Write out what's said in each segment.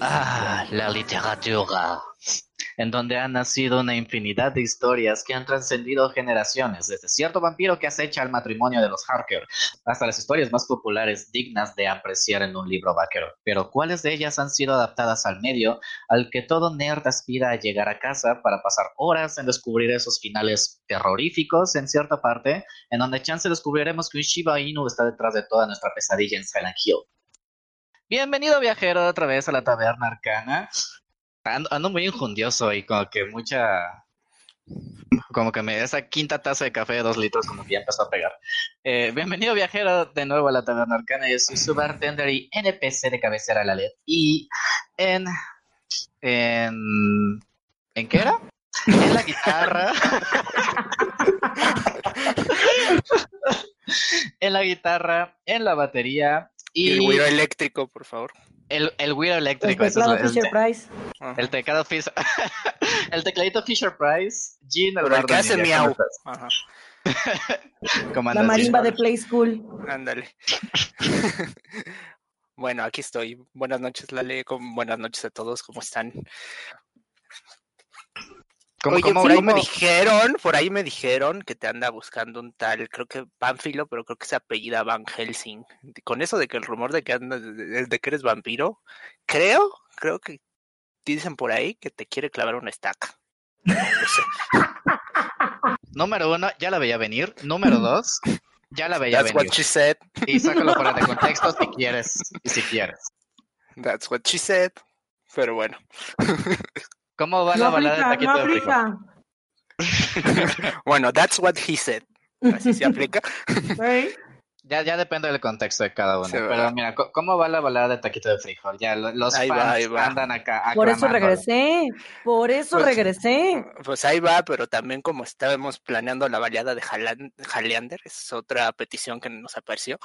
Ah, la literatura, en donde han nacido una infinidad de historias que han trascendido generaciones, desde cierto vampiro que acecha el matrimonio de los Harker, hasta las historias más populares dignas de apreciar en un libro vaquero. Pero ¿cuáles de ellas han sido adaptadas al medio al que todo nerd aspira a llegar a casa para pasar horas en descubrir esos finales terroríficos en cierta parte, en donde chance descubriremos que un Shiba Inu está detrás de toda nuestra pesadilla en Silent Hill? Bienvenido viajero otra vez a la taberna arcana. Ando, ando muy injundioso y como que mucha... Como que me esa quinta taza de café de dos litros como que ya empezó a pegar. Eh, bienvenido viajero de nuevo a la taberna arcana. Yo soy su bartender y NPC de cabecera la LED. Y en... En... ¿En qué era? En la guitarra. en la guitarra, en la batería Y el güiro eléctrico, por favor. El, el güiro eléctrico. El teclado el- el- Fisher Price. El teclado Fisher. el tecladito Fisher Price. Jean Pero el Eduardo que hace Nidia, miau. ¿cómo Ajá. estás? ¿Cómo La marimba de Play School. Ándale. bueno, aquí estoy. Buenas noches, Lale. Buenas noches a todos. ¿Cómo están? ¿Cómo- Oye, cómo- por ahí me dijeron, por ahí me dijeron que te anda buscando un tal, creo que Pánfilo, pero creo que se apellida Van Helsing. Con eso de que el rumor de que andas, de, de que eres vampiro, creo, creo que dicen por ahí que te quiere clavar una estaca. No lo sé. Número uno, ya la veía venir. Número dos, ya la veía That's what venir. she said. Y sácalo fuera de contexto si quieres. Y si quieres. That's what she said. Pero bueno. ¿Cómo va la No balada de aplica, no taquito de frijol? Bueno, that's what he said. Así se aplica. Ya, ya depende del contexto de cada uno. Sí, pero mira, ¿cómo va la balada de taquito de frijol? Ya lo- los Ahí va, fans ahí va. andan acá. Por eso regresé. Por eso Pues- regresé. Pues ahí va, pero también como estábamos planeando la baleada de Jaleander, es otra petición que nos apareció.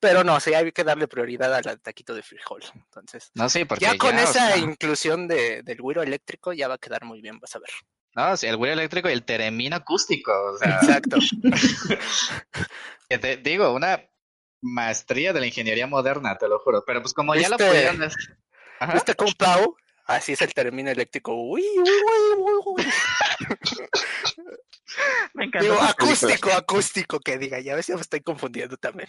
Pero no, sí, hay que darle prioridad al taquito de frijol. Entonces, No, sí, porque ya con esa sea, inclusión de, del güiro eléctrico ya va a quedar muy bien, vas a ver. No, sí, el güey eléctrico y el teremino acústico. O sea, Exacto. te digo, una maestría de la ingeniería moderna, te lo juro. Pero pues como ya lo Este- pudieron... Ajá. Este con Pau, así es el término eléctrico. Uy, uy, uy, uy, uy. Me encanta Digo, acústico, acústico, que diga, ya ves, ya me estoy confundiendo también.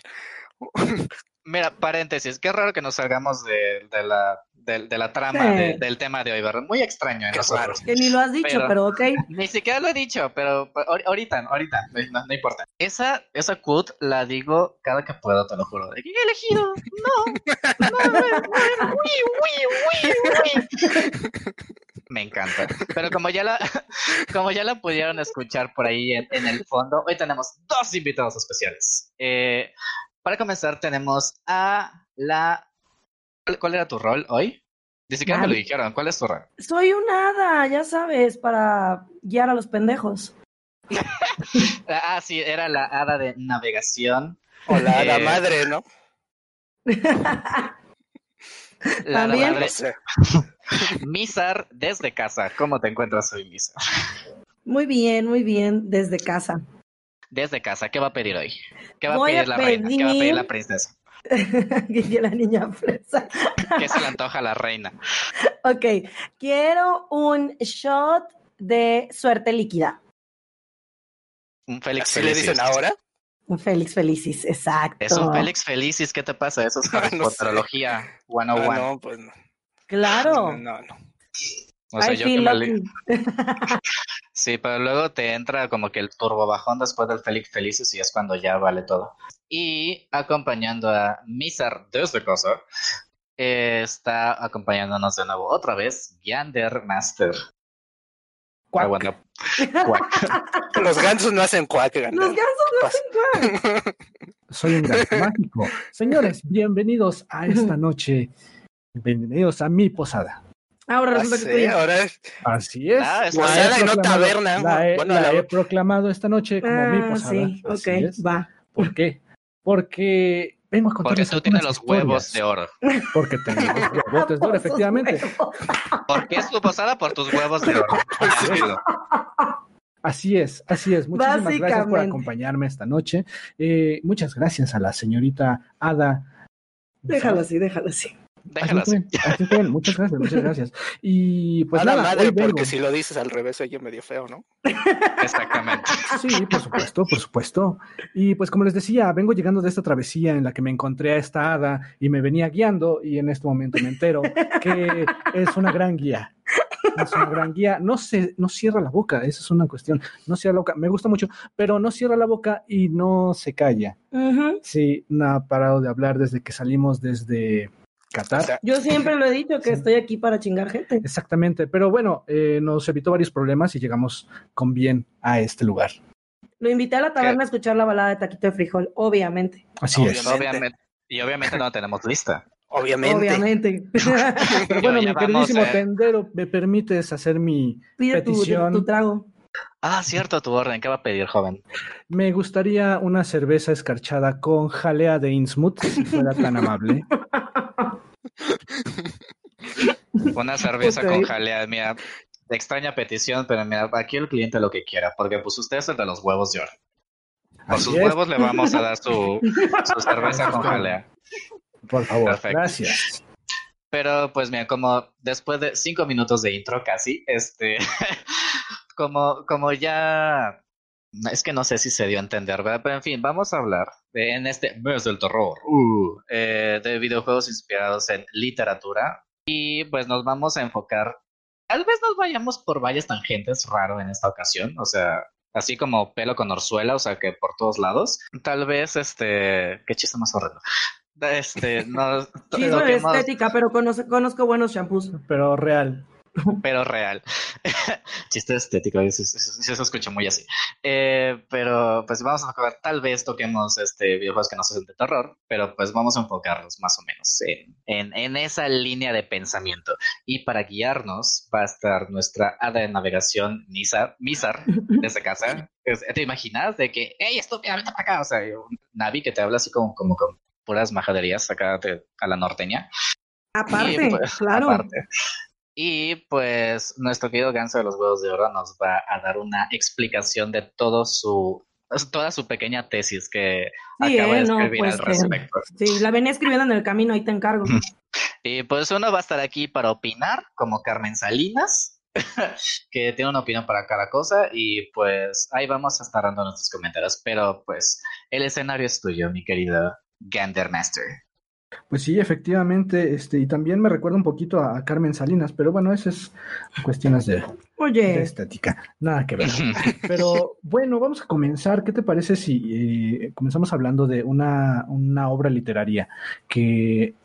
Mira, paréntesis, qué raro que nos salgamos de, de la, de, de la trama Sí. de- del tema de hoy, ¿verdad? Muy extraño en Qué nosotros. Que ni lo has dicho, Pero- pero ok. Ni siquiera lo he dicho, pero pero ahor- ahorita, ahorita, no, no importa. Esa, esa quote la digo cada que puedo, te lo juro. He elegido, no, no, no, uy, uy, uy. Me encanta. Pero como ya la, como ya la pudieron escuchar por ahí en, en el fondo, hoy tenemos dos invitados especiales. Eh, para comenzar, tenemos a la. ¿Cuál, era tu rol hoy? Ni siquiera me lo dijeron. ¿Cuál es tu rol? Soy un hada, ya sabes, para guiar a los pendejos. Ah, sí, era la hada de navegación. O la hada Eh, madre, ¿no? La hada También. madre. No sé. Misar desde casa. ¿Cómo te encuentras hoy, Misar? Muy bien, muy bien, desde casa. Desde casa, ¿qué va a pedir hoy? ¿Qué va Voy a a pedir la reina? ¿Qué va a pedir la princesa? Guille la niña fresa. ¿Qué se le antoja a la reina? Ok, quiero un shot de suerte líquida. Un Félix ¿Así le Felicis. dicen ahora? Un Félix Felicis, exacto. Es un Félix Felicis, ¿qué te pasa? Eso es Harry No sé. Ah, 101. no, pues no. Claro. No, no. O sea, I yo que me li-. Sí, pero luego te entra como que el turbo bajón después del Félix Felicis y es cuando ya vale todo. Y acompañando a Misar desde casa, eh, está acompañándonos de nuevo otra vez Yander Master. Cuac. Ah, bueno, cuac. Los gansos no hacen cuac, Los ganso. gansos no hacen cuac. Soy un gato mágico. Señores, bienvenidos a esta noche. Bienvenidos a mi posada. Ahora Ah, que sí, ahora es Así es. Ah, es La he posada y no proclamado- taberna. La he, Bueno, la la- he proclamado esta noche como mi Ah, posada. sí, ok, Así es. va. ¿Por qué? Porque vengo a Porque contarles tú tienes los huevos de oro. Porque tengo los huevotes de oro, efectivamente. huevos. ¿Por qué es tu posada? Por tus huevos de oro. Así es. Así es. Muchísimas gracias por acompañarme esta noche. Eh, muchas gracias a la señorita Ada. Déjalo así, déjalo así. Déjalo Así así. Muchas gracias, muchas gracias. Y pues a la nada, madre, hoy vengo. porque si lo dices al revés, oye medio feo, ¿no? Exactamente. Sí, por supuesto, por supuesto. Y pues como les decía, vengo llegando de esta travesía en la que me encontré a esta hada y me venía guiando y en este momento me entero que es una gran guía. Es una gran guía. No se, no cierra la boca, esa es una cuestión. No cierra la boca. Me gusta mucho, pero no cierra la boca y no se calla. Sí, no ha parado de hablar desde que salimos desde Qatar. Yo siempre lo he dicho que Sí. estoy aquí para chingar gente. Exactamente, pero bueno, eh, nos evitó varios problemas y llegamos con bien a este lugar. Lo invité a la taberna a escuchar la balada de Taquito de Frijol, obviamente. Así es. Obviamente. Obviamente. Y obviamente no la tenemos lista. obviamente. Obviamente. Pero bueno, mi queridísimo eh. tendero, ¿me permites hacer mi Pide tu, petición? tu trago. Ah, cierto, tu orden. ¿Qué va a pedir, joven? Me gustaría una cerveza escarchada con jalea de Innsmouth, si fuera tan amable. Una cerveza con jalea. Mira, extraña petición, pero mira, aquí el cliente lo que quiera, porque pues usted es el de los huevos de oro. Por Así sus es. huevos le vamos a dar su, su cerveza con jalea. Por favor, Perfecto. gracias. Pero pues mira, como después de cinco minutos de intro casi, este, como, como ya, es que no sé si se dio a entender, ¿verdad? Pero en fin, vamos a hablar en este mes del terror, uh, eh, de videojuegos inspirados en literatura y pues nos vamos a enfocar, tal vez nos vayamos por varias tangentes, raro en esta ocasión, o sea, así como pelo con orzuela, o sea que por todos lados, tal vez este, qué chiste más horrendo. Este, Chisme de toquemos- estética, pero conozco, conozco buenos shampoos. Pero real. pero real. Chiste estético, sí, sí se escucha muy así. Eh, pero pues vamos a enfocar, tal vez toquemos este videojuegos que no son de terror, pero pues vamos a enfocarnos más o menos en, en, en esa línea de pensamiento. Y para guiarnos va a estar nuestra hada de navegación, Nisa, Misar, desde casa. ¿Te imaginas de que, hey, estúpida, vete para acá? O sea, un Navi que te habla así como, como con puras majaderías acá de- a la norteña. Aparte, Y, pues, claro. aparte. Y pues nuestro querido Ganso de los Huevos de Oro nos va a dar una explicación de todo su, toda su pequeña tesis que Sí, acaba eh, de no, escribir pues al respecto. Sí, la venía escribiendo en el camino, ahí te encargo. Y pues uno va a estar aquí para opinar, como Carmen Salinas, que tiene una opinión para cada cosa, y pues ahí vamos a estar dando nuestros comentarios. Pero pues el escenario es tuyo, mi querido Gandermaster. Pues sí, efectivamente, este, y también me recuerda un poquito a, Carmen Salinas, pero bueno, eso es cuestiones de, estética, nada que ver. Pero bueno, vamos a comenzar. ¿Qué te parece si eh, comenzamos hablando de una, una obra literaria que,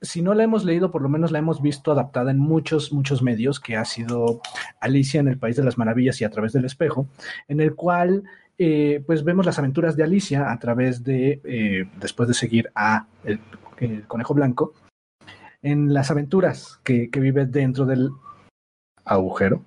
si no la hemos leído, por lo menos la hemos visto adaptada en muchos, muchos medios, que ha sido Alicia en el País de las Maravillas y a través del espejo, en el cual eh, pues vemos las aventuras de Alicia a través de, eh, después de seguir a el, el conejo blanco, en las aventuras que, que vive dentro del agujero.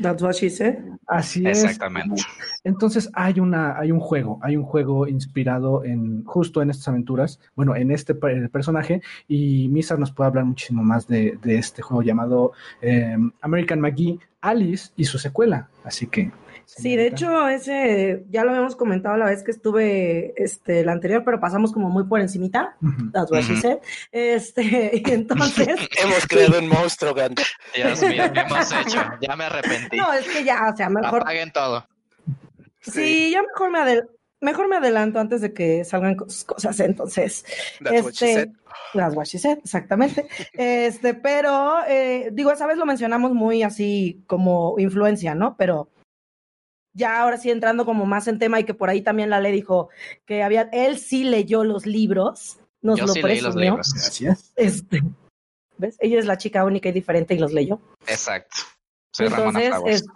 that's what she said. Así es. Exactamente. Entonces hay una, hay un juego, hay un juego inspirado en justo en estas aventuras, bueno, en este per- personaje, y Misa nos puede hablar muchísimo más de, de este juego llamado eh, American McGee, Alice y su secuela. Así que. Sí, de hecho, ese ya lo habíamos comentado la vez que estuve, este, la anterior, pero pasamos como muy por encimita. Ujú. That's what she said. Este, y entonces, Hemos creado un monstruo, Gant. Dios mío, ¿qué hemos hecho? Ya me arrepentí. no, es que ya, o sea, mejor, Apaguen todo. sí, ya mejor me adel- mejor me adelanto antes de que salgan cos- cosas, entonces, That's what she Este, said. That's what she said, exactamente. Este, pero eh, digo, esa vez lo mencionamos muy así como influencia, ¿no? Pero ya ahora sí entrando como más en tema y que por ahí también la ley dijo que había, él sí leyó los libros, nos Yo lo sí leí los presumió. libros. Gracias. Este, ¿ves? Ella es la chica única y diferente y los leyó. Exacto. Soy Ramona Entonces, Flowers. es-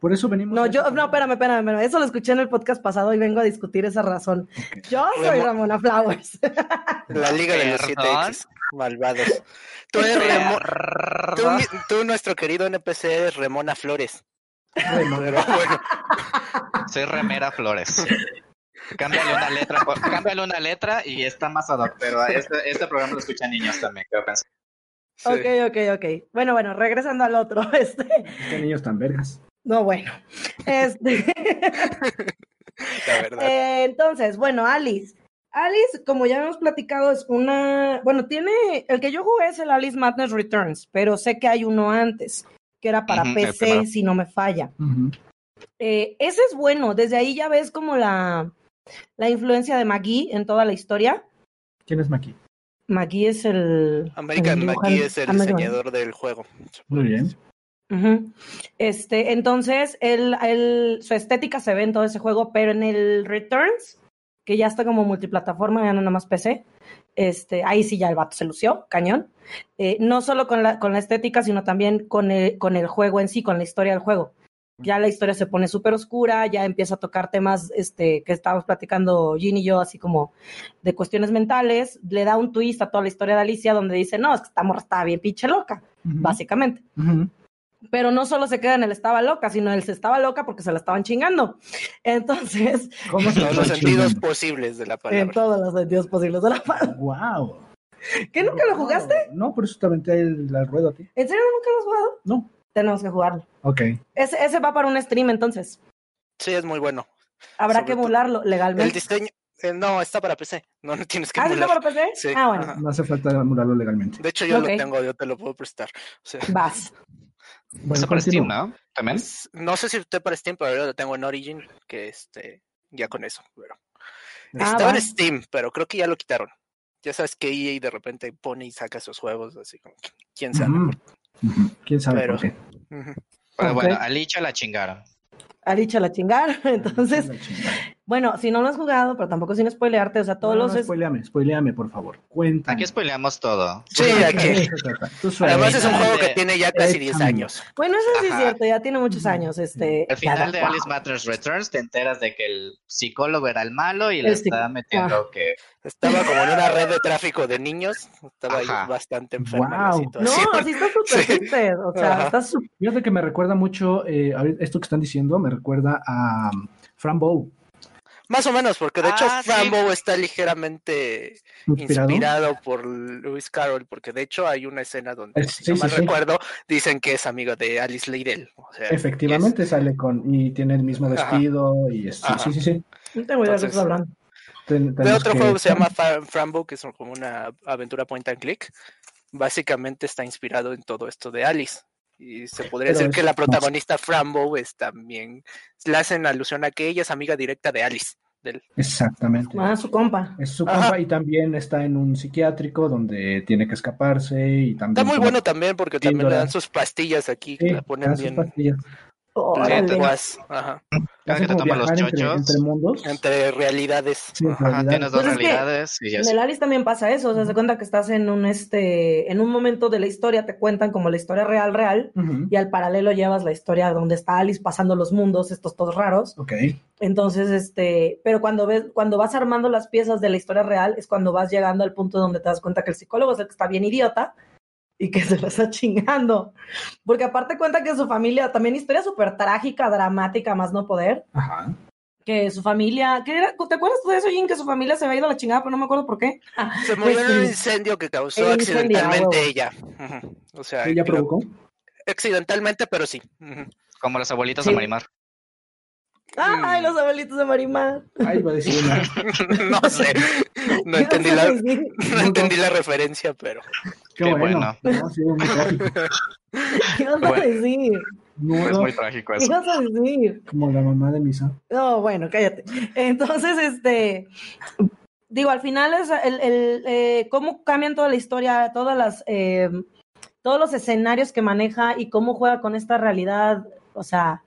Por eso venimos. no, yo, este no, espérame, espérame, espérame, eso lo escuché en el podcast pasado y vengo a discutir esa razón. Yo soy Ramona Flowers. La Liga de los Siete Perdón. Exes. Malvados. Tú eres Remo- tú, tú, nuestro querido NPC, eres Remona Flores. Bueno, Pero bueno, Soy Remera Flores. Cámbiale una letra, por- cámbiale una letra y está más ad hoc, pero este, este programa lo escuchan niños también, creo pensar. sí. Ok, ok, ok. Bueno, bueno, regresando al otro, este. qué niños tan vergas. No, bueno. Este... La verdad. Eh, entonces, bueno, Alice. Alice, como ya hemos platicado, es una. Bueno, tiene. El que yo jugué es el Alice Madness Returns, pero sé que hay uno antes, que era para PC, si no me falla. Eh, ese es bueno, desde ahí ya ves como la, la influencia de McGee en toda la historia. ¿Quién es Maki? McGee es el. American el McGee es el American- diseñador del juego. Muy bien. Este, entonces, él, él- su estética se ve en todo ese juego, pero en el Returns, que ya está como multiplataforma, ya no nada más PC, este, ahí sí ya el vato se lució, cañón. Eh, no solo con la, con la estética, sino también con el, con el juego en sí, con la historia del juego. Ya la historia se pone súper oscura, ya empieza a tocar temas este, que estábamos platicando Gin y yo, así como de cuestiones mentales. Le da un twist a toda la historia de Alicia, donde dice, no, es que esta morra estaba bien pinche loca, básicamente pero no solo se queda en el estaba loca, sino él se estaba loca porque se la estaban chingando. Entonces, ¿Cómo En todos los sentidos posibles de la en palabra. todos los sentidos posibles de la palabra. Wow. ¿Qué nunca lo jugaste? No, por eso te aventé el, la rueda a ti. ¿En serio nunca lo has jugado? No. Tenemos que jugarlo. Ok. Ese, ese va para un stream entonces. Sí, es muy bueno. Habrá Sobre que emularlo El legalmente. diseño. eh, no, está para PC. No, no tienes que ¿Ah, está para PC? Sí, Ah, bueno. ajá. No hace falta emularlo legalmente. De hecho, yo lo tengo, yo te lo puedo prestar. O sea, Vas. Bueno, Está para Steam. ¿no? También. no sé si usted para Steam, pero yo lo tengo en Origin, que este, ya con eso. Pero... Ah, Estaba va. en Steam, pero creo que ya lo quitaron. Ya sabes que EA de repente pone y saca sus juegos, así como, quién sabe. ¿Quién sabe Pero- por qué? Pero bueno, a Licha la chingaron. Dicho la chingada. Entonces, La. Bueno, si no lo has jugado, pero tampoco sin spoilearte, o sea, todos No, los. no, es- spoileame, spoileame, por favor. Cuéntame. Aquí spoileamos todo. Sí, ¿De aquí. Además es un juego que de- tiene ya casi 10 Échame. años. Bueno, eso sí es Ajá. cierto, ya tiene muchos años. Este, Al final de ya, Alice Matters Returns te enteras de que el psicólogo era el malo y le El está metiendo que Estaba como en una red de tráfico de niños. Estaba ahí Ajá. bastante enferma la Guau. No, situación. sí está súper Sí. triste, O sea, Ajá. está súper. Fíjate que me recuerda mucho, eh, esto que están diciendo, me recuerda a um, Fran Bow, Más o menos, porque de hecho Ah, sí. Rambo está ligeramente inspirado. inspirado por Lewis Carroll, porque de hecho hay una escena donde, Es- si sí, no sí, mal sí. recuerdo, dicen que es amigo de Alice Liddell. O sea, Efectivamente sale con, y tiene el mismo Ajá. vestido, y es, sí, Ajá. sí, sí, sí. No tengo idea de estás hablando. Ten- De otro que- juego que se llama Frambo, que es como una aventura point and click. Básicamente está inspirado en todo esto de Alice. Y se podría Pero decir es que la más- protagonista Frambo es también. Le hacen alusión a que ella es amiga directa de Alice. Del, Exactamente. Ah, su compa. Es su Ajá. compa y también está en un psiquiátrico donde tiene que escaparse y también... está muy bueno también porque también le dan sus pastillas aquí, Sí, que la ponen dan sus bien. pastillas. Guas, ajá, cada Hacen que te toman los entre, chochos. entre mundos. entre realidades. Sí, Ajá. Tienes dos Pues es que realidades y ya En el Alice también pasa eso, o sea, se cuenta que estás en un este, en un momento de la historia, te cuentan como la historia real, real, y al paralelo llevas la historia donde está Alice pasando los mundos, estos todos raros. Ok. Entonces, este, pero cuando ves, cuando vas armando las piezas de la historia real, es cuando vas llegando al punto donde te das cuenta que el psicólogo es el que está bien idiota y que se lo está chingando. Porque aparte cuenta que su familia, también historia súper trágica, dramática, más no poder, Ajá. que su familia. ¿te acuerdas tú de eso, Jin? Que su familia se había ido a la chingada, pero no me acuerdo por qué. Se murió Pues en un incendio que causó El accidentalmente ella. O sea, ¿Ella provocó? accidentalmente, pero sí. Como los abuelitos Sí. de Marimar. Ay, Mm. los abuelitos de Marimar. Ah, iba a decir una. no sé. No ¿Qué entendí la, no entendí la referencia, pero. Qué, Qué bueno. bueno. No, sí, muy trágico. ¿Qué vas a Bueno. decir? Es muy trágico ¿Qué eso. vas a decir? como la mamá de Misa. No, bueno, cállate. Entonces, este, digo, al final es el, el eh, cómo cambian toda la historia, todas las, eh, todos los escenarios que maneja y cómo juega con esta realidad, o sea,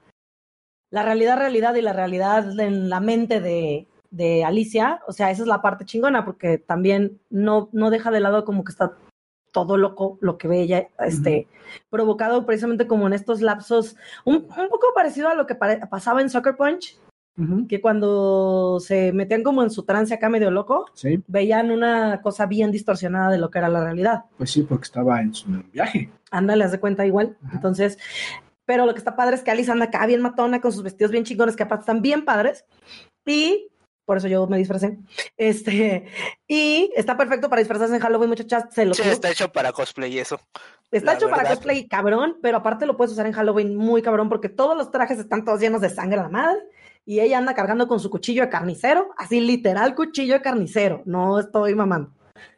la realidad, realidad y la realidad en la mente de, de Alicia, o sea, esa es la parte chingona, porque también no, no deja de lado como que está todo loco lo que ve ella, este, provocado precisamente como en estos lapsos, un, un poco parecido a lo que pasaba en Soccer Punch, que cuando se metían como en su trance acá medio loco, Sí, veían una cosa bien distorsionada de lo que era la realidad. pues sí, porque estaba en su viaje. Ándale, haz de cuenta igual. Ajá. Entonces, pero lo que está padre es que Alice anda acá bien matona con sus vestidos bien chingones que aparte están bien padres. Y por eso yo me disfracé. Este, y está perfecto para disfrazarse en Halloween, muchachas, se lo Sí, está hecho para cosplay y eso. Está la hecho para cosplay cabrón, pero aparte lo puedes usar en Halloween muy cabrón porque todos los trajes están todos llenos de sangre a la madre y ella anda cargando con su cuchillo de carnicero, así literal cuchillo de carnicero, no estoy mamando.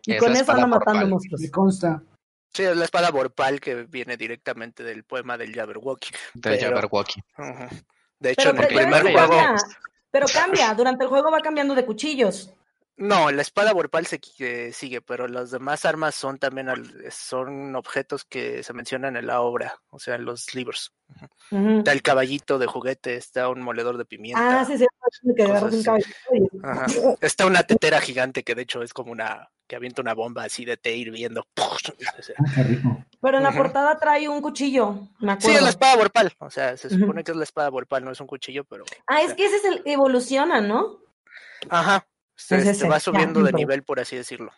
Y Es con eso anda matando monstruos. Me consta. Sí, es la espada Vorpal que viene directamente del poema del Jabberwocky. Del Pero- Jabberwocky. De hecho, Pero, en el primer juego. Pero cambia, durante el juego va cambiando de cuchillos. No, la espada Vorpal se eh, sigue, pero las demás armas son también al- son objetos que se mencionan en la obra, o sea, en los libros. Ujú. Está el caballito de juguete, está un moledor de pimienta. Ah, sí, sí, que un y- Ajá. Está una tetera gigante que de hecho es como una que avienta una bomba así de té hirviendo. O sea, Ah. Pero en la Ujú. portada trae un cuchillo, me Sí, es acuerdo. la espada Vorpal, o sea, se supone que es la espada Vorpal, no es un cuchillo, pero Ah, es que ese es el evoluciona, ¿no? ajá, se, Es se ese, va subiendo de nivel por así decirlo.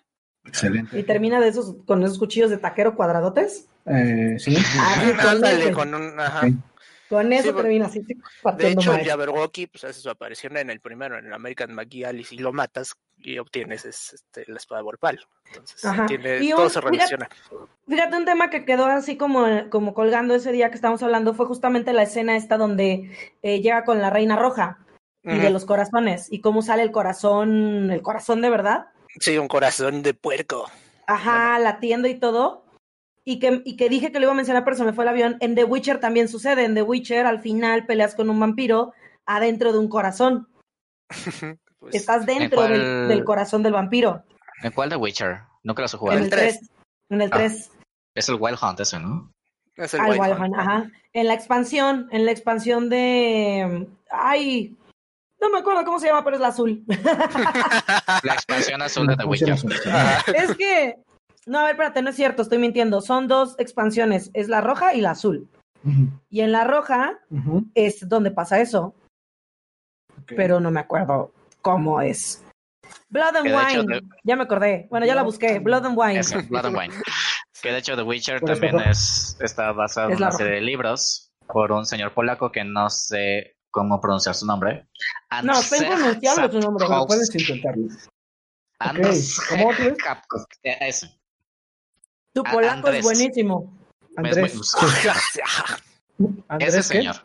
Excelente. Y termina de esos, con esos cuchillos de taquero cuadradotes. Eh, sí. Ah, Ándale, ese. con un ajá. Con eso Sí, termina así, De hecho. Jabberwocky pues, hace su aparición en el primero, en el American McGee y si lo matas y obtienes es, este, la espada Vorpal. Entonces, tiene, Y todo se fíjate- relaciona. Fíjate, un tema que quedó así como, como colgando ese día que estábamos hablando fue justamente la escena esta donde eh, llega con la reina roja y de los corazones y cómo sale el corazón, el corazón de verdad. Sí, un corazón de puerco. Ajá, latiendo y todo. Y que, y que dije que lo iba a mencionar, pero se me fue el avión. En The Witcher también sucede. En The Witcher, al final peleas con un vampiro adentro de un corazón. Pues, Estás dentro cuál- del, del corazón del vampiro. ¿En cuál de Witcher? Nunca los he En jugado. el el tres. 3. En el Ah. 3. Es el Wild Hunt ese, ¿no? es el Al Wild Wild Hunt. Hunt, ajá. En la expansión, en la expansión de. Ay, no me acuerdo cómo se llama, pero es la azul. La expansión azul de The Witcher. es que. No, a ver, espérate, no es cierto, estoy mintiendo. Son dos expansiones, es la roja y la azul. Y en la roja es donde pasa eso, pero no me acuerdo cómo es. Blood and hecho Wine. Ya me acordé. Bueno, ya la busqué. Blood and Wine. Blood and Wine. Que de hecho The Witcher también es, está basado Es en la una roja. serie de libros por un señor polaco que no sé cómo pronunciar su nombre. No, está impronunciable su nombre, Pero puedes intentarlo. Andrzej ¿Cómo otra vez? Sapkowski. Eh, Ese. Tu polaco Andrés. es buenísimo. Andrés. Es ¿Andrés Ese qué? señor.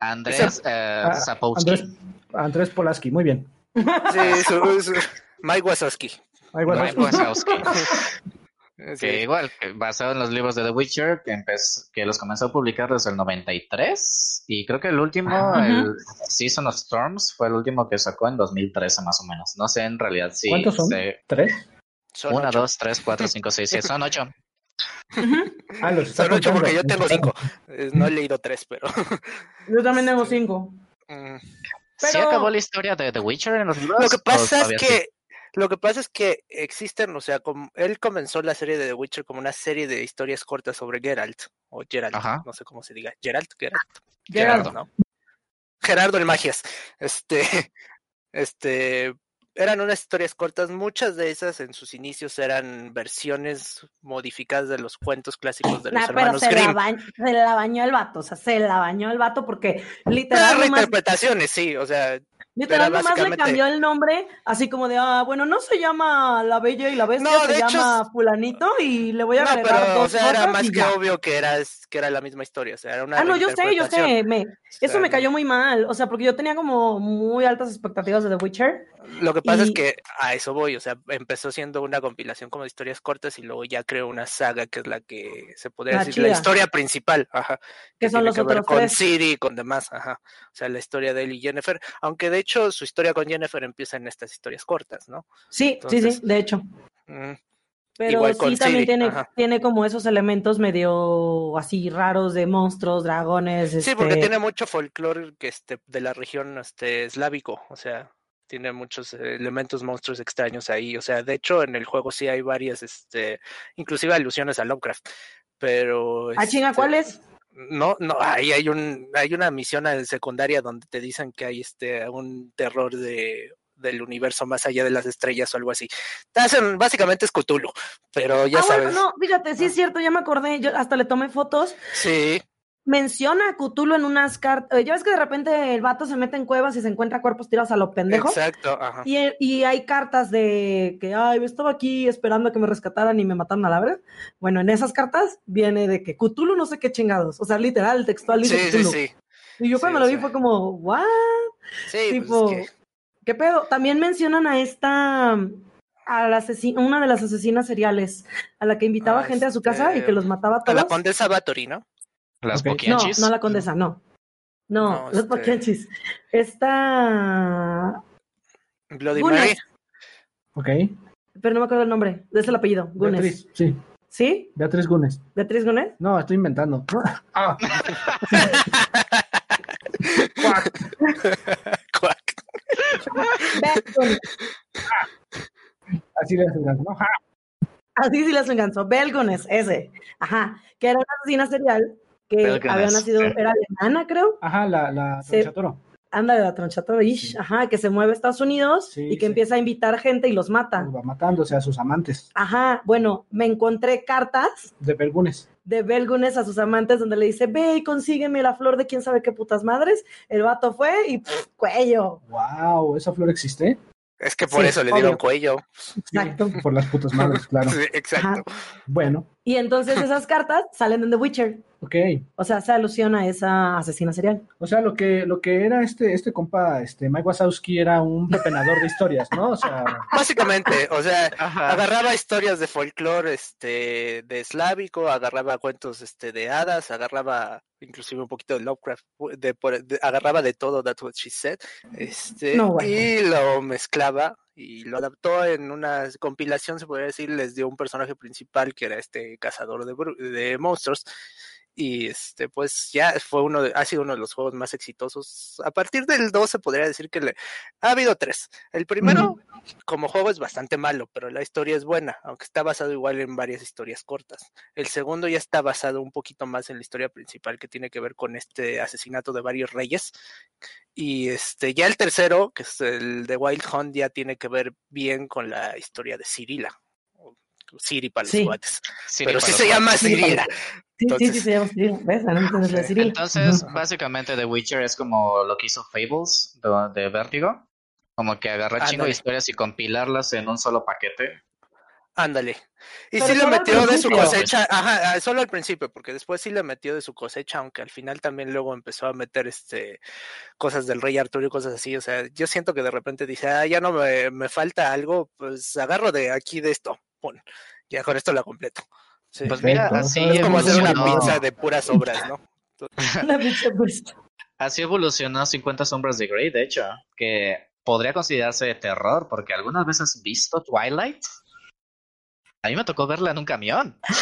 Andrés eh, Ah, Sapkowski. Andrés, Andrés Polaski, muy bien. Sí, su, su- Mike Wazowski. Ahí va, Mike Wazowski. Sí. Que igual, que basado en los libros de The Witcher, que, empezó, que los comenzó a publicar desde el 93. Y creo que el último, Ajá. el Season of Storms, fue el último que sacó en 2013 más o menos. No sé en realidad si... ¿Cuántos son? se- ¿Tres? Son Una, ocho. dos, tres, cuatro, cinco, seis, siete. Son ocho. Ah, los Son ocho contando. porque yo tengo cinco. Eh, No he leído tres, pero. Yo también tengo cinco. Mm. ¿Sí Pero- acabó la historia de The Witcher en los libros? Lo que ¿O pasa es sí? Lo que pasa es que existen, o sea, como él comenzó la serie de The Witcher como una serie de historias cortas sobre Geralt o Geralt, Ajá. no sé cómo se diga, Geralt, Geralt, Geralt. Gerardo. ¿no? Gerardo el Magias. Este este eran unas historias cortas, muchas de esas en sus inicios eran versiones modificadas de los cuentos clásicos de los Nah, pero hermanos se la, Grimm. bañó, se la bañó el vato, o sea, se la bañó el vato porque literal reinterpretaciones, sí, o sea, literal pero nomás le básicamente- cambió el nombre, así como de, ah, bueno, no se llama La Bella y la Bestia, No, se hecho llama fulanito y le voy a no, agregar pero o dos sea, era más que ya. obvio que era, que era la misma historia, o sea, era una Ah, no, yo sé, yo sé, me, O eso sea, me cayó muy mal, o sea, porque yo tenía como muy altas expectativas de The Witcher. Lo que pasa es que a eso voy, o sea, empezó siendo una compilación como de historias cortas y luego ya creó una saga que es la que se podría La decir la historia principal, ajá. Que son los que ver otros con tres. Siri y con demás, ajá. O sea, la historia de él y Jennifer, aunque de hecho su historia con Jennifer empieza en estas historias cortas, ¿no? Sí, sí, Entonces- sí, de hecho. Mm, Pero sí con también Siri, tiene, ajá. tiene como esos elementos medio así raros de monstruos, dragones. Sí, porque este, tiene mucho folclore que este de la región este eslávico, o sea, tiene muchos eh, elementos monstruos extraños ahí, o sea, de hecho en el juego sí hay varias este inclusive alusiones a Lovecraft, pero Ah, chinga, este, ¿cuál es? No, no, ahí hay un hay una misión secundaria donde te dicen que hay este un terror de del universo más allá de las estrellas o algo así. Hacen básicamente es Cthulhu, pero ya ah, sabes. bueno, no, fíjate, sí es cierto, ya me acordé, yo hasta le tomé fotos. Sí, menciona a Cthulhu en unas cartas. Ya ves que de repente el vato se mete en cuevas y se encuentra cuerpos tirados a lo pendejo. Exacto, ajá. Y, y hay cartas de que, ay, yo estaba aquí esperando a que me rescataran y me mataron a la verdad. Bueno, en esas cartas viene de que Cthulhu no sé qué chingados. O sea, literal, textual Sí, sí, Cthulhu. sí. Y yo Sí, cuando lo vi sea. fue como, ¿what? Sí, pues tipo, es que- ¿qué pedo? También mencionan a esta, a la una de las asesinas seriales, a la que invitaba Ah, gente a su casa y este, que los mataba a a todos. la condesa Bathory, ¿no? Las Ok. No, poquianchis. no la condesa, no. No, No, los este- poquianchis. Esta, Bloody Gunes. Mary. Ok. pero no me acuerdo el nombre, es el apellido, Gunes. Beatriz, sí. ¿Sí? Beatriz Gunes. ¿Beatriz Gunes? No, estoy inventando. Ah, Cuac. Así le hacen ¿no? Ja. Así sí las enganzó. Belgones, ese. Ajá. Que era una asesina serial que había nacido, era alemana, creo. Ajá, la, la. Tronchatoro. Anda de la tronchata ish, Sí. ajá, que se mueve a Estados Unidos Sí, y que sí. empieza a invitar gente y los mata. Va matándose a sus amantes Ajá, bueno, me encontré cartas de Belgunes. de Belgunes a sus amantes donde le dice, ve y consígueme la flor de quién sabe qué putas madres. El vato fue y pff, cuello. Wow, ¿esa flor existe? Es que por Sí, eso le obvio. dieron cuello. Exacto. Por las putas madres, claro. Sí, exacto. Bueno, Y entonces esas cartas salen en The Witcher. ok. O sea, se alusión a esa asesina serial. O sea, lo que, lo que era este, este compa, este Mike Wazowski era un pepenador de historias, ¿no? O sea, Básicamente, o sea, Ajá. agarraba historias de folclore este de eslávico, agarraba cuentos este de hadas, agarraba inclusive un poquito de Lovecraft, de, por- de- agarraba de todo That's What She Said, este No, bueno. y lo mezclaba y lo adaptó en una compilación, se podría decir, les dio un personaje principal que era este cazador de, de monstruos y este pues ya fue uno de, ha sido uno de los juegos más exitosos. A partir del 2 se podría decir que le ha habido tres. El primero como juego es bastante malo, pero la historia es buena, aunque está basado igual en varias historias cortas. El segundo ya está basado un poquito más en la historia principal que tiene que ver con este asesinato de varios reyes. Y este, ya el tercero, que es el de Wild Hunt, ya tiene que ver bien con la historia de Cirila. O Ciri para los Sí. cuates. Sí, Pero sí se llama cuates. Cirila. Sí, sí, sí, Entonces- se llama. Cirila. Entonces, básicamente The Witcher es como lo que hizo Fables de, de Vértigo. Como que agarrar chingo de historias y compilarlas en un solo paquete. Ándale. Y Pero sí le metió de su cosecha, ajá, ah, solo al principio, porque después sí le metió de su cosecha, aunque al final también luego empezó a meter este cosas del rey Arturo y cosas así. O sea, yo siento que de repente dice, ah, ya no me, me falta algo, pues agarro de aquí de esto, pon, ya con esto la completo. Sí. Pues mira, así Es como hacer una pizza de puras obras, ¿no? Bicha pues. así evolucionó 50 sombras de Grey, de hecho, que podría considerarse de terror, porque algunas veces has visto Twilight. A mí me tocó verla en un camión.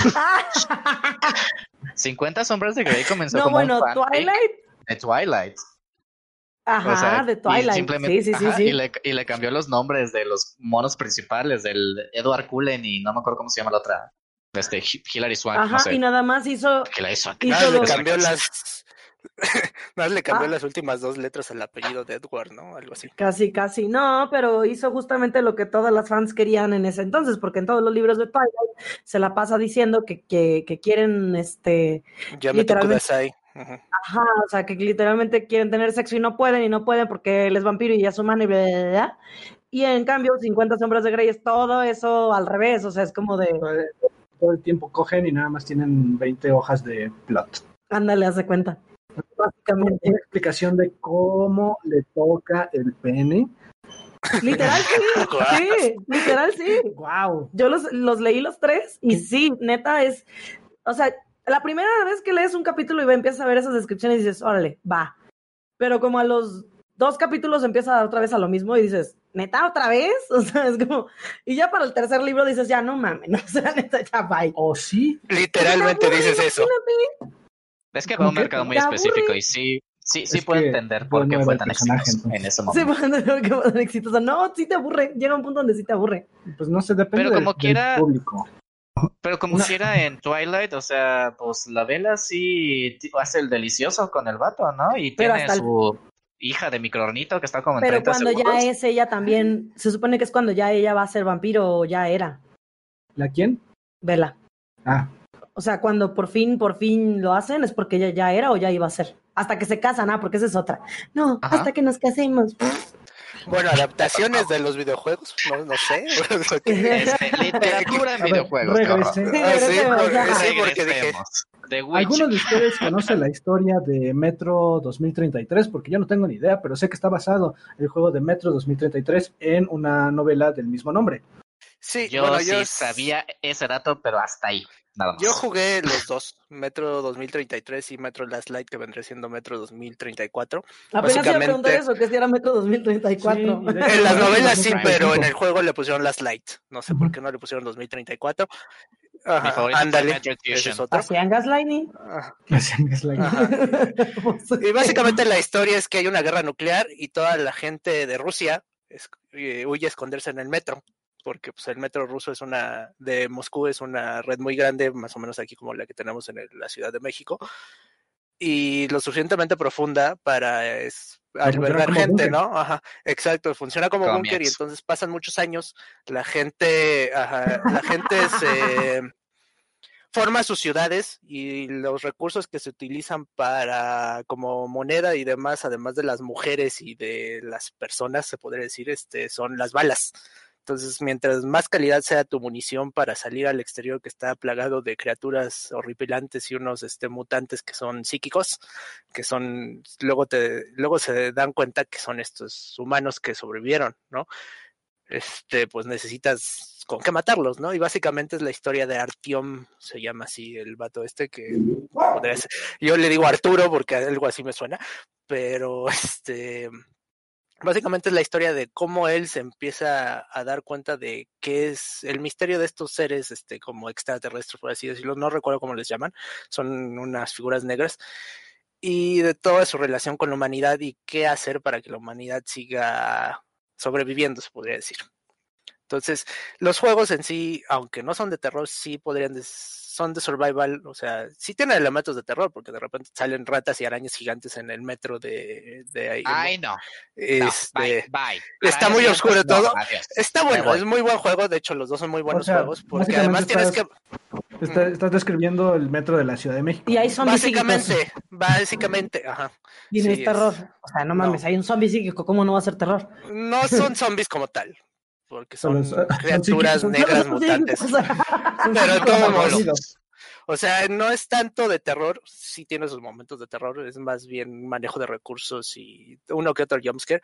50 sombras de Grey comenzó no, como bueno, un Twilight. de Twilight. Ajá, O sea, de Twilight. simplemente- Sí, sí, sí, ajá, sí. Y, le, y le cambió los nombres de los monos principales, del Edward Cullen y no me acuerdo cómo se llama la otra. Este, Hi- Hilary Swank, Ajá, no sé. y nada más hizo. Hilary Swank. hizo Nada, le los- cambió las nada, le cambió Ah. las últimas dos letras al apellido de Edward, ¿no? Algo así. Casi, casi. No, pero hizo justamente lo que todas las fans querían en ese entonces, porque en todos los libros de Twilight se la pasa diciendo que, que, que quieren, este, Ya me tocó Literalmente. Ajá, o sea, que literalmente quieren tener sexo y no pueden, y no pueden porque él es vampiro y ya es humano y bla, bla, bla, bla. Y en cambio, 50 sombras de Grey es todo eso al revés, o sea, es como de, todo el tiempo cogen y nada más tienen 20 hojas de plot. ándale, hace cuenta. Básicamente. Una explicación de cómo le toca el pene. Literal sí, sí, literal sí. ¡Wow! Yo los, los leí los tres y sí, neta es, o sea, la primera vez que lees un capítulo y ve- empiezas a ver esas descripciones y dices, órale, va. Pero como a los dos capítulos empieza a dar otra vez a lo mismo y dices, neta, otra vez, o sea, es como, y ya para el tercer libro dices, ya no mames, no, o sea, neta, ya bye. ¿O sí? Literalmente te dices eso. imagínate. Es que va a un ¿Cómo qué? mercado muy específico y sí, sí, sí Es puedo entender por qué fue tan exitoso en ese Sí, momento. van a tener que va a ser exitosa. No, sí te aburre, llega un punto donde sí te aburre. Pues no sé, depende Pero del- como del, quiera- público. Pero como Una- quiera en Twilight, o sea, pues la vela sí hace el delicioso con el vato, ¿no? Y Pero tiene el- su hija de microornito que está como en Pero 30 cuando segundos. ya es ella también, se supone que es cuando ya ella va a ser vampiro o ya era, ¿La quién? vela. Ah, O sea, cuando por fin, por fin lo hacen, es porque ya, ya era o ya iba a ser. Hasta que se casan, ah, porque esa es otra. No, Ajá. hasta que nos casemos. Bueno, adaptaciones de los videojuegos, no, no sé. Este, literatura en videojuegos. regrese. Ah. ¿Alguno de ustedes conoce la historia de Metro 2033? Porque yo no tengo ni idea, pero sé que está basado el juego de Metro 2033 en una novela del mismo nombre. Sí, Yo bueno, sí yo sabía ese dato, pero hasta ahí. Nada más. Yo jugué los dos, Metro 2033 y Metro Last Light, que vendría siendo Metro 2034. Apenas iba a Básicamente- preguntar eso, que si era Metro 2034. Sí, En las novelas sí, 2035. pero en el juego le pusieron Last Light. No sé por qué no le pusieron 2034. Mi Ajá, ándale, es otro. Hacían gaslighting. La- ajá. Y básicamente la historia es que hay una guerra nuclear y toda la gente de Rusia es- eh, huye a esconderse en el metro, porque pues, el metro ruso es una, de Moscú es una red muy grande, más o menos aquí como la que tenemos en el- la Ciudad de México, y lo suficientemente profunda para es, albergar como gente. ¿no? Ajá, exacto, funciona como búnker y entonces pasan muchos años, la gente, ajá, la gente se forma sus ciudades y los recursos que se utilizan para como moneda y demás, además de las mujeres y de las personas, se podría decir, este, son las balas. Entonces, mientras más calidad sea tu munición para salir al exterior que está plagado de criaturas horripilantes y unos este, mutantes que son psíquicos, que son, luego te, luego se dan cuenta que son estos humanos que sobrevivieron, ¿no? Este, pues necesitas con qué matarlos, ¿no? Y básicamente es la historia de Artiom, se llama así el vato este que podría ser- yo le digo Arturo porque algo así me suena, pero este básicamente es la historia de cómo él se empieza a dar cuenta de qué es el misterio de estos seres este como extraterrestres por así decirlo, no recuerdo cómo les llaman, son unas figuras negras y de toda su relación con la humanidad y qué hacer para que la humanidad siga sobreviviendo, se podría decir. Entonces, los juegos en sí, aunque no son de terror, sí podrían, des- son de survival, o sea, sí tienen elementos de terror, porque de repente salen ratas y arañas gigantes en el metro de, de ahí. Ay, no. no, Este, bye, bye. está muy oscuro no, todo. adiós. Está bueno, es muy buen juego, de hecho los dos son muy buenos sea, juegos, porque además tienes estás- que... Está- estás describiendo el metro de la Ciudad de México. Y hay zombies psíquicos. Básicamente, básicamente, ajá. Y no Sí, es terror. O sea, no mames, no. hay un zombie psíquico, ¿cómo no va a ser terror? No son zombies como tal, porque Son son los- son criaturas psíquicos. negras Sí, mutantes. Son pero todo malvados. O sea, no es tanto de terror, sí tiene sus momentos de terror, es más bien manejo de recursos y uno que otro jumpscare.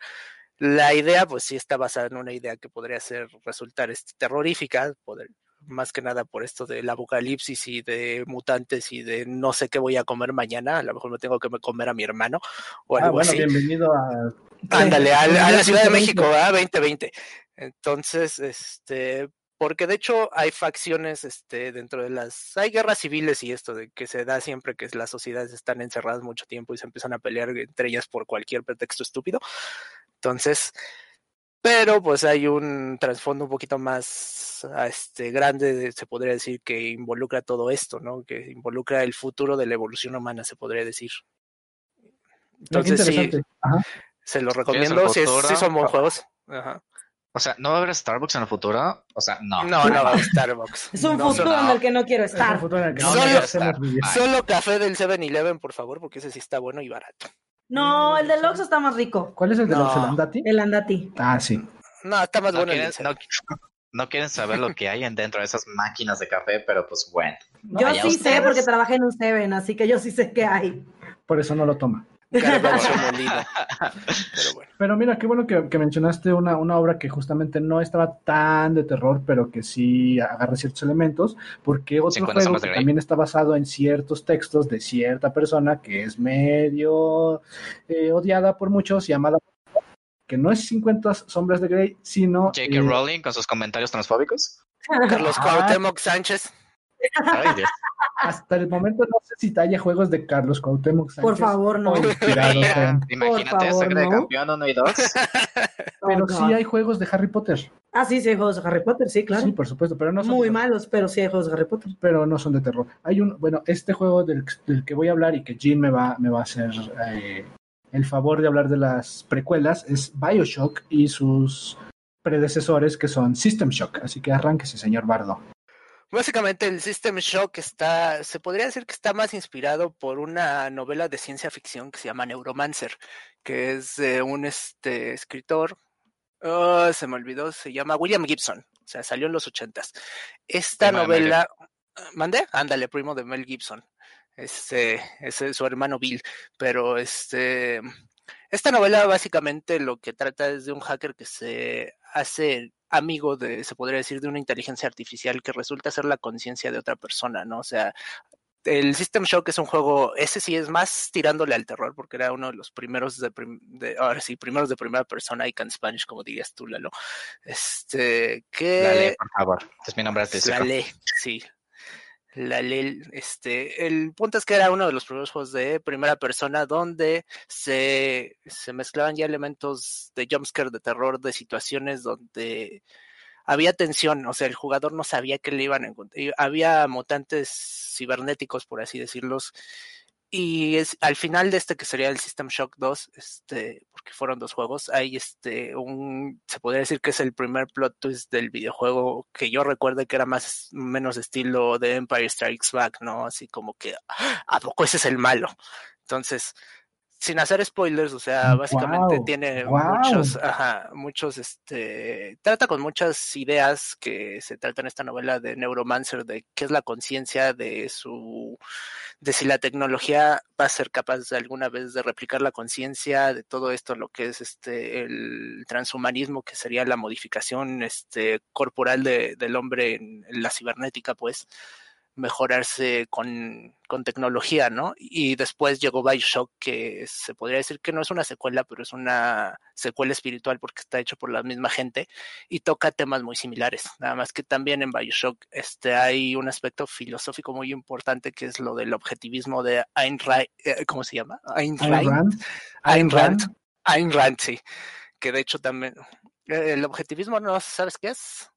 La idea, pues sí está basada en una idea que podría ser resultar este, terrorífica, poder, más que nada por esto del apocalipsis y de mutantes y de no sé qué voy a comer mañana, a lo mejor me tengo que comer a mi hermano o Ah, algo bueno, así. bienvenido a... Ándale, a, la- a la Ciudad de 2020. México, ¿verdad? 2020. Entonces, este, porque de hecho hay facciones, este, dentro de las, hay guerras civiles y esto de que se da siempre que las sociedades están encerradas mucho tiempo y se empiezan a pelear entre ellas por cualquier pretexto estúpido. Entonces, pero pues hay un trasfondo un poquito más ah, este, grande, de- se podría decir, que involucra todo esto, ¿no? Que involucra el futuro de la evolución humana, se podría decir. Entonces, sí. Ajá. se los recomiendo, si, es- son buenos juegos. Ajá. O sea, ¿no va a haber Starbucks en el futuro? O sea, no. No, no va a Starbucks. es un No, futuro no. en el que no quiero Es un estar. futuro en el que No, no solo- café del 7-Eleven, por favor, porque ese sí está bueno y barato. No, el del Oxxo está más rico. ¿Cuál es el de No. los Celandati? El Andati. Ah, sí. No, está más No bueno el quieren, del no, no quieren saber lo que hay en dentro de esas máquinas de café, pero pues bueno. Yo sí sé porque trabajé en un Seven, así que yo sí sé qué hay. Por eso no lo toma. Garbanzo molido. Pero bueno. Pero mira, qué bueno que, que mencionaste una, una obra que justamente no estaba tan de terror, pero que sí agarra ciertos elementos, porque otro 50 juego que también está basado en ciertos textos de cierta persona que es medio eh, odiada por muchos, llamada que no es 50 sombras de Grey, sino J.K. eh, Rowling con sus comentarios transfóbicos. Carlos Ah. Cuauhtémoc Sánchez. Ay, Dios. hasta el momento no sé si haya juegos de Carlos Cuauhtémoc Sánchez. Por favor, no. imagínate favor, Sangre de ¿no? Campeón 1 y 2. Pero Oh, sí hay juegos de Harry Potter. Ah, sí, sí hay juegos de Harry Potter, sí, claro. Sí, por supuesto, pero no son Muy malos, pero sí hay juegos de Harry Potter. pero no son de terror. Hay un, bueno, este juego del, del que voy a hablar y que Jin me va, me va a hacer eh, el favor de hablar de las precuelas es Bioshock y sus predecesores que son System Shock. Así que arránquese, señor Bardo. Básicamente el System Shock está, se podría decir que está más inspirado por una novela de ciencia ficción que se llama Neuromancer, que es de un este, escritor, oh, se me olvidó, se llama William Gibson, o sea, salió en los ochentas. Esta novela, ¿mandé? Ándale, primo de Mel Gibson, este, ese es su hermano Bill, pero este, esta novela básicamente lo que trata es de un hacker que se hace amigo de, se podría decir, de una inteligencia artificial que resulta ser la conciencia de otra persona, ¿no? O sea, el System Shock es un juego, ese sí es más tirándole al terror, porque era uno de los primeros de, prim- de ahora sí, primeros de primera persona, y can Spanish, como dirías tú, Lalo. Este, que... Dale, por favor. Es mi nombre artístico. Sí. La ley, este, el punto es que era uno de los primeros juegos de primera persona donde se, se mezclaban ya elementos de jumpscare, de terror, de situaciones donde había tensión, o sea, el jugador no sabía que le iban a encontrar. Había mutantes cibernéticos, por así decirlos, y es, al final de este que sería el System Shock 2, este, porque fueron dos juegos, hay este un se podría decir que es el primer plot twist del videojuego que yo recuerde que era más menos estilo de Empire Strikes Back, ¿no? Así como que ¡ah! a poco ese es el malo. Entonces, sin hacer spoilers, o sea, básicamente Guau, tiene muchos, ajá, muchos, este, trata con muchas ideas que se trata en esta novela de Neuromancer, de qué es la conciencia de su, de si la tecnología va a ser capaz de alguna vez de replicar la conciencia, de todo esto, lo que es este, el transhumanismo, que sería la modificación, este, corporal de, del hombre en, en la cibernética, pues, mejorarse con, con tecnología, ¿no? Y después llegó Bioshock, que se podría decir que no es una secuela, pero es una secuela espiritual porque está hecho por la misma gente y toca temas muy similares. Nada más que también en Bioshock este, hay un aspecto filosófico muy importante que es lo del objetivismo de Ayn Rand, eh, ¿cómo se llama? Ayn Ayn Rand. Rand. Ayn Rand. Ayn Rand, sí. Que de hecho también... eh, El objetivismo, ¿no sabes qué es?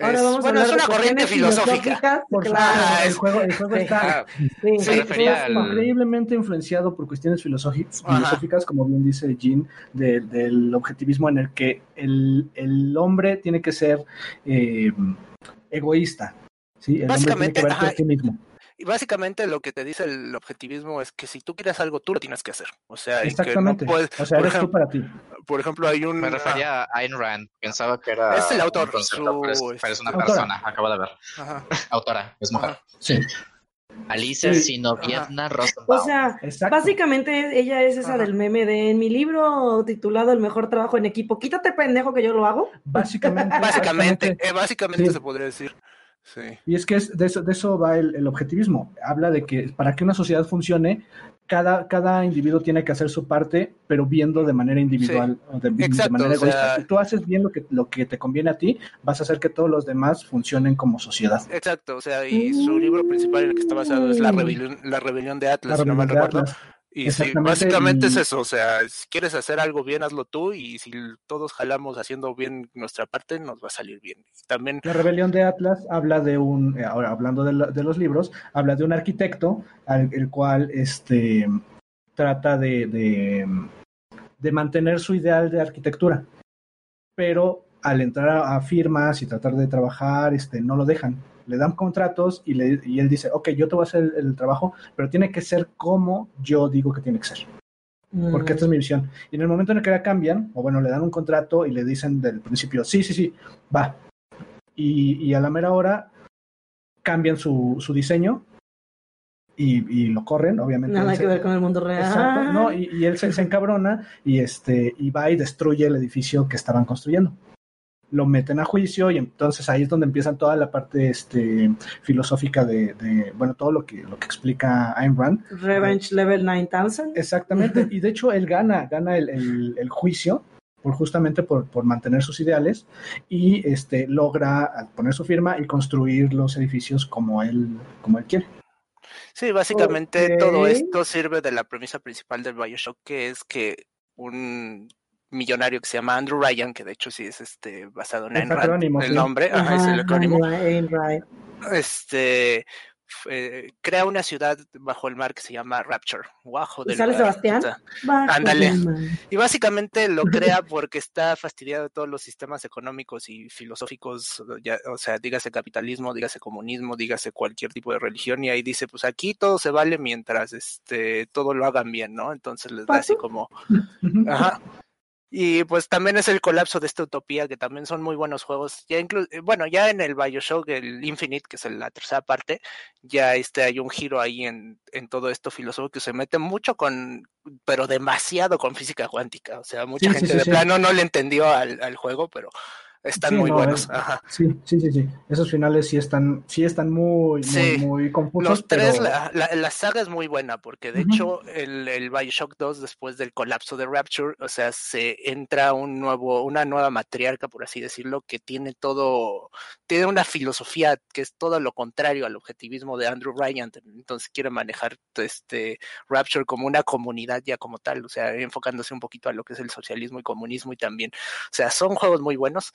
Ahora Es- vamos a bueno, hablar es de una corriente cuestiones filosófica. filosóficas, Por claro. Ah, el juego, el juego Sí. está Ah, Sí, sí, al- increíblemente influenciado por cuestiones filosóficas, como bien dice Jean, de- del objetivismo en el que el, el hombre tiene que ser eh, egoísta. ¿sí? El hombre tiene Básicamente, que verse ajá. a sí mismo. Y básicamente lo que te dice el objetivismo es que si tú quieres algo, tú lo tienes que hacer. O sea, y que no Exactamente. puedes, o sea, por, eres tú ejemplo, para ti. por ejemplo, hay un... Me refería a Ayn Rand. Pensaba que era. Es el autor, un concepto, su- pero, es, pero es una Autora. persona. Acabo de ver. Ajá, Autora, es mujer. ajá. Sí. Alicia Sí. Sinovietna O sea, Exacto. básicamente ella es esa Ajá. del meme de en mi libro titulado El mejor trabajo en equipo. Quítate pendejo que yo lo hago. Básicamente. Básicamente, eh, básicamente Sí. se podría decir. Sí. Y es que es, de, eso, de eso va el, el objetivismo. Habla de que para que una sociedad funcione, cada, cada individuo tiene que hacer su parte, pero viendo de manera individual, o de, de Exacto, manera o sea- egoísta. Si tú haces bien lo que, lo que te conviene a ti, vas a hacer que todos los demás funcionen como sociedad. Exacto, o sea, y su libro principal en el que está basado es La Rebelión, la rebelión de Atlas, La si no mal recuerdo. Atlas. Y sí, básicamente y- es eso, o sea, si quieres hacer algo bien, hazlo tú y si todos jalamos haciendo bien nuestra parte, nos va a salir bien. También, La rebelión de Atlas habla de un, eh, ahora hablando de, la- de los libros, habla de un arquitecto al el cual este, trata de, de, de mantener su ideal de arquitectura, pero al entrar a firmas y tratar de trabajar, este, no lo dejan. Le dan contratos y, le, y él dice, ok, yo te voy a hacer el, el trabajo, pero tiene que ser como yo digo que tiene que ser porque esta es mi visión. Y en el momento en el que la cambian, o bueno, le dan un contrato y le dicen del principio, sí, sí, sí, va. Y, y a la mera hora cambian su, su diseño y, y lo corren, obviamente. Nada que ver con el mundo real. Exacto, no, y, y él se, se encabrona y, este, y va y destruye el edificio que estaban construyendo. Lo meten a juicio y entonces ahí es donde empiezan toda la parte este, filosófica de, de, bueno, todo lo que, lo que explica Ayn Rand. Revenge Level 9000. Exactamente, y de hecho él gana, gana el, el- el juicio por justamente por, por mantener sus ideales y este logra poner su firma y construir los edificios como él, como él quiere. sí, básicamente todo esto sirve de la premisa principal del Bioshock, que es que un millonario que se llama Andrew Ryan, que de hecho sí es este basado en Ayn Rand, el sí. nombre, ajá, es el acrónimo, este eh, crea una ciudad bajo el mar que se llama Rapture. Bajo ¿Y sale Sebastián? Ándale. Y básicamente lo crea porque está fastidiado de todos los sistemas económicos y filosóficos, ya, o sea, dígase capitalismo, dígase comunismo, dígase cualquier tipo de religión, y ahí dice, pues aquí todo se vale mientras este todo lo hagan bien, ¿no? Entonces les da así como... Ajá. Y pues también es el colapso de esta utopía, que también son muy buenos juegos. Ya eh, bueno, ya en el Bioshock, el Infinite, que es la tercera parte, ya este hay un giro ahí en, en todo esto filosófico que se mete mucho con, pero demasiado con física cuántica. O sea, mucha gente de plano no le entendió al, al juego, pero están muy buenos. Sí, sí, sí, sí. Esos finales sí están, sí están muy, muy, muy, confusos. Los tres, la, la, saga es muy buena, porque de hecho el, el Bioshock 2, después del colapso de Rapture, o sea, se entra un nuevo, una nueva matriarca, por así decirlo, que tiene todo, tiene una filosofía que es todo lo contrario al objetivismo de Andrew Ryan. Entonces quiere manejar este Rapture como una comunidad ya como tal, o sea, enfocándose un poquito a lo que es el socialismo y comunismo y también, o sea, son juegos muy buenos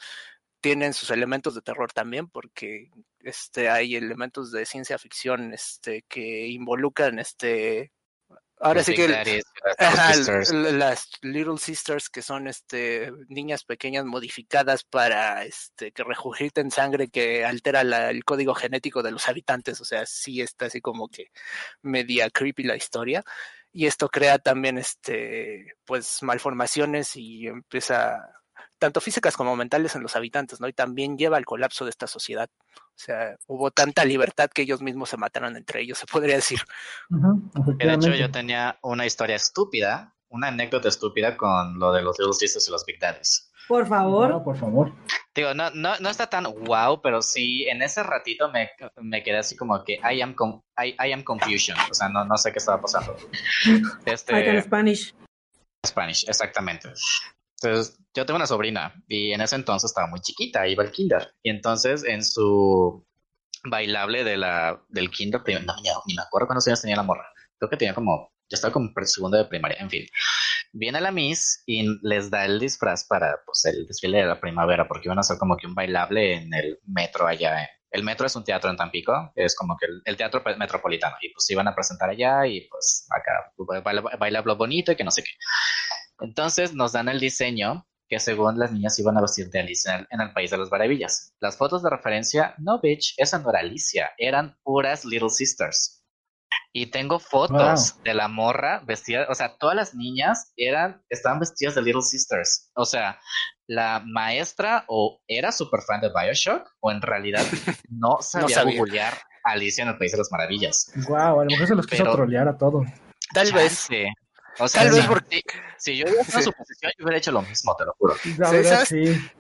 tienen sus elementos de terror también, porque este, hay elementos de ciencia ficción este, que involucran este. Ahora sí que las Little Sisters, que son este niñas pequeñas modificadas para este que regurgiten sangre que altera el código genético de los habitantes, o sea, sí está así como que media creepy la historia y esto crea también este pues malformaciones y empieza tanto físicas como mentales en los habitantes, ¿no? Y también lleva al colapso de esta sociedad. O sea, hubo tanta libertad que ellos mismos se mataron entre ellos, se podría decir. de hecho, yo tenía una historia estúpida, una anécdota estúpida con lo de los Little Sisters y los Big Daddies. Por favor. por favor. Digo, no, no, no está tan wow, pero sí, en ese ratito me, me quedé así como que I am, I, am confusion. O sea, no, no sé qué estaba pasando. Este, Spanish. Spanish, exactamente. Entonces, yo tengo una sobrina y en ese entonces estaba muy chiquita, iba al kinder. Y entonces en su bailable de la, del kinder, no, ni me acuerdo cuántos años tenía la morra. Creo que tenía como, ya estaba como segundo de primaria, en fin. Viene la Miss y les da el disfraz para pues, el desfile de la primavera, porque iban a hacer como que un bailable en el metro allá. El metro es un teatro en Tampico, es como que el, teatro metropolitano, y pues iban a presentar allá y pues acá baila, baila bonito y que no sé qué. Entonces nos dan el diseño que según las niñas iban a vestir de Alicia en el, País de las Maravillas. Las fotos de referencia, no bitch, esa no era Alicia, eran puras Little Sisters. Y tengo fotos de la morra vestida, o sea, todas las niñas eran, estaban vestidas de Little Sisters. O sea, la maestra o era súper fan de Bioshock o en realidad no sabía, googlear Alicia en el País de las Maravillas. Wow, a lo mejor se los quiso trolear a todo. Tal vez. O sea, tal vez porque si yo hubiera sí. su posición, yo hubiera hecho lo mismo, te lo juro.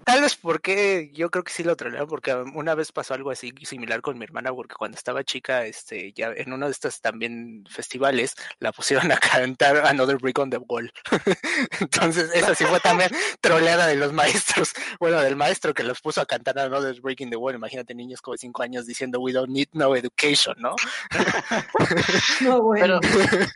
Tal vez porque yo creo que sí lo trolearon, porque una vez pasó algo así similar con mi hermana, porque cuando estaba chica, este, ya en uno de estos también festivales, la pusieron a cantar Another Brick on the Wall. Entonces, esa sí fue también troleada de los maestros. Bueno, del maestro que los puso a cantar Another Brick in the Wall. Imagínate niños como de cinco años diciendo We don't need no education, ¿no? no, bueno. Pero,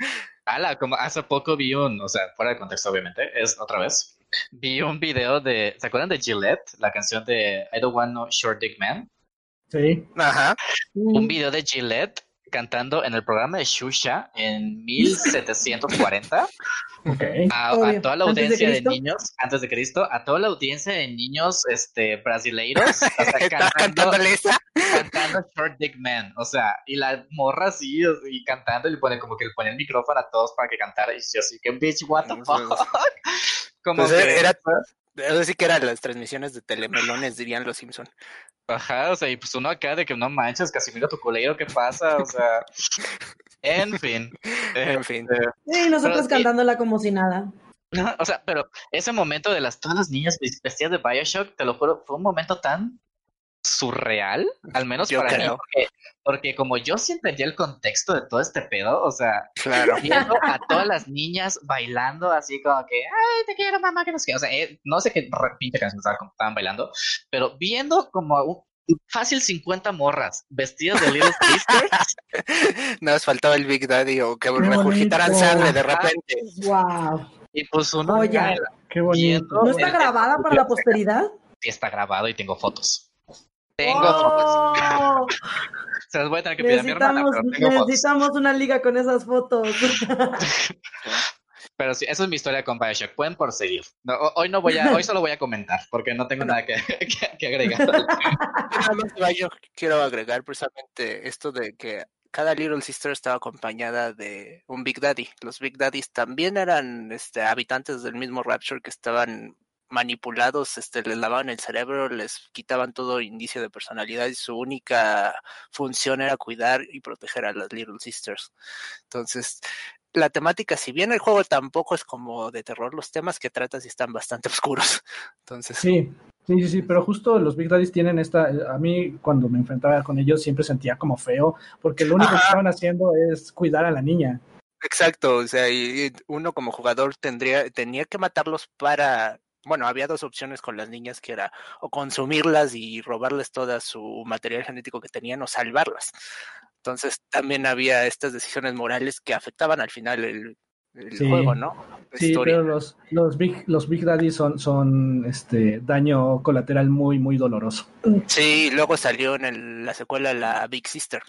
como hace poco vi un, o sea, fuera de contexto obviamente, es otra vez, vi un video de, ¿se acuerdan de Gillette? La canción de I Don't Want No Short Dick Man. Sí. Ajá. Un video de Gillette cantando en el programa de Shusha en 1740. Okay. A, a, toda la audiencia de, niños, antes de Cristo, a toda la audiencia de niños este, brasileiros, o sea, cantando, cantando Short Dick Man, o sea, y la morra así, y cantando, y le pone como que le pone el micrófono a todos para que cantara, y yo así, que bitch, what the fuck. como pues que, era, así que eran las transmisiones de telemelones, dirían los Simpson. Ajá, o sea, y pues uno acá de que no manches, casi mira tu culero, ¿qué pasa? O sea, en fin. en fin. Sí, eh, nosotros cantándola como si nada. No, o sea, pero ese momento de las todas las niñas vestidas de Bioshock, te lo juro, fue un momento tan surreal, al menos para mí, porque, como yo sí entendía el contexto de todo este pedo, o sea, claro. viendo a todas las niñas bailando así como que, ay, te quiero mamá, que no sé qué, o sea, eh, no sé qué pinche canción estaban bailando, pero viendo como un, fácil 50 morras vestidas de Little Sisters. Nos faltaba el Big Daddy o que regurgitaran sangre de repente. Wow. Y pues uno. Oye, qué bonito. ¿No está grabada para la posteridad? Sí, está grabado y tengo fotos. Tengo fotos. ¡Oh! Se las voy a tener que pedir a mi hermana, necesitamos, pero tengo fotos. necesitamos una liga con esas fotos. Pero sí, esa es mi historia con Bioshock. Pueden proseguir. No, ho- hoy no voy a, hoy solo voy a comentar, porque no tengo nada que, que- que agregar. Nada más de Bioshock quiero agregar precisamente esto de que cada Little Sister estaba acompañada de un Big Daddy. Los Big Daddies también eran este, habitantes del mismo Rapture que estaban manipulados, este, les lavaban el cerebro, les quitaban todo indicio de personalidad y su única función era cuidar y proteger a las Little Sisters. Entonces, la temática, si bien el juego tampoco es como de terror, los temas que trata sí están bastante oscuros. Entonces, Sí, sí, sí, sí, pero justo los Big Daddies tienen esta, a mí cuando me enfrentaba con ellos siempre sentía como feo, porque lo único que estaban haciendo es cuidar a la niña. Exacto, o sea, y, y uno como jugador tendría, tenía que matarlos para, bueno, había dos opciones con las niñas que era o consumirlas y robarles toda su material genético que tenían o salvarlas. Entonces también había estas decisiones morales que afectaban al final el, el Sí. juego, ¿no? La Sí, historia. pero los, los Big, los Big Daddies son, son este daño colateral muy, muy doloroso. Sí, luego salió en el- la secuela la Big Sister.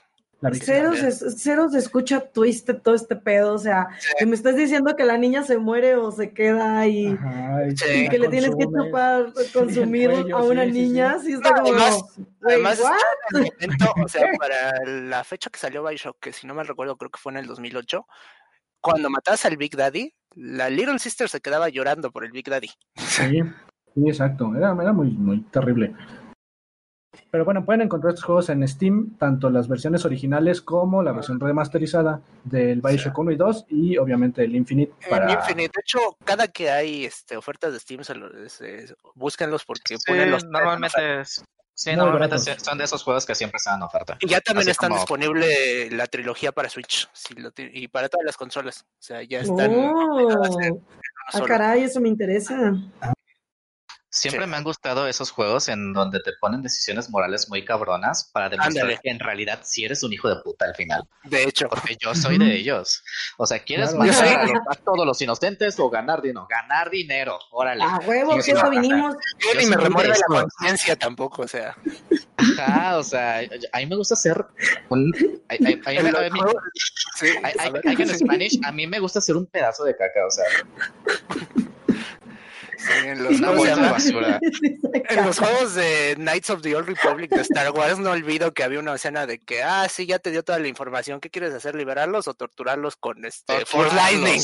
Cero se, cero se escucha twisted todo este pedo. O sea, que me estás diciendo que la niña se muere o se queda y, Ajá, y Sí. y la que le tienes que chupar, consumir cuello, a una sí, sí, sí. niña. Sí, está No, como. además- what? en el momento, o sea, para la fecha que salió Bioshock, que si no me recuerdo, creo que fue en el 2008, cuando matabas al Big Daddy, la Little Sister se quedaba llorando por el Big Daddy. Sí, sí, exacto. Era, era muy, muy terrible. Pero bueno, pueden encontrar estos juegos en Steam, tanto las versiones originales como la versión remasterizada del Bioshock 1 y 2 y obviamente el Infinite para... En Infinite, de hecho, cada que hay este, ofertas de Steam, se lo- se- búsquenlos porque Sí, ponen los normalmente, es- sí, normalmente son de esos juegos que siempre están en oferta. Y ya también Así están como- disponible la trilogía para Switch si lo ti- y para todas las consolas. O sea, ya están. Oh, ah, caray, eso me interesa. Siempre Sí. me han gustado esos juegos en donde te ponen decisiones morales muy cabronas para demostrar Ándale. que en realidad sí eres un hijo de puta al final. De hecho, Porque yo soy de ellos. O sea, ¿quieres Claro. Matar a, los- a todos los inocentes o ganar dinero? Ganar dinero, órale. A huevo, que eso vinimos. yo ni me de la conciencia tampoco. O sea, Ajá, o sea, a mí me gusta ser un... En Spanish, a mí me gusta ser un pedazo de caca, o sea, sí, en los juegos de basura. En los juegos de Knights of the Old Republic de Star Wars no olvido que había una escena de que, ah, sí, ya te dio toda la información, ¿qué quieres hacer? ¿Liberarlos o torturarlos con este Force Lightning?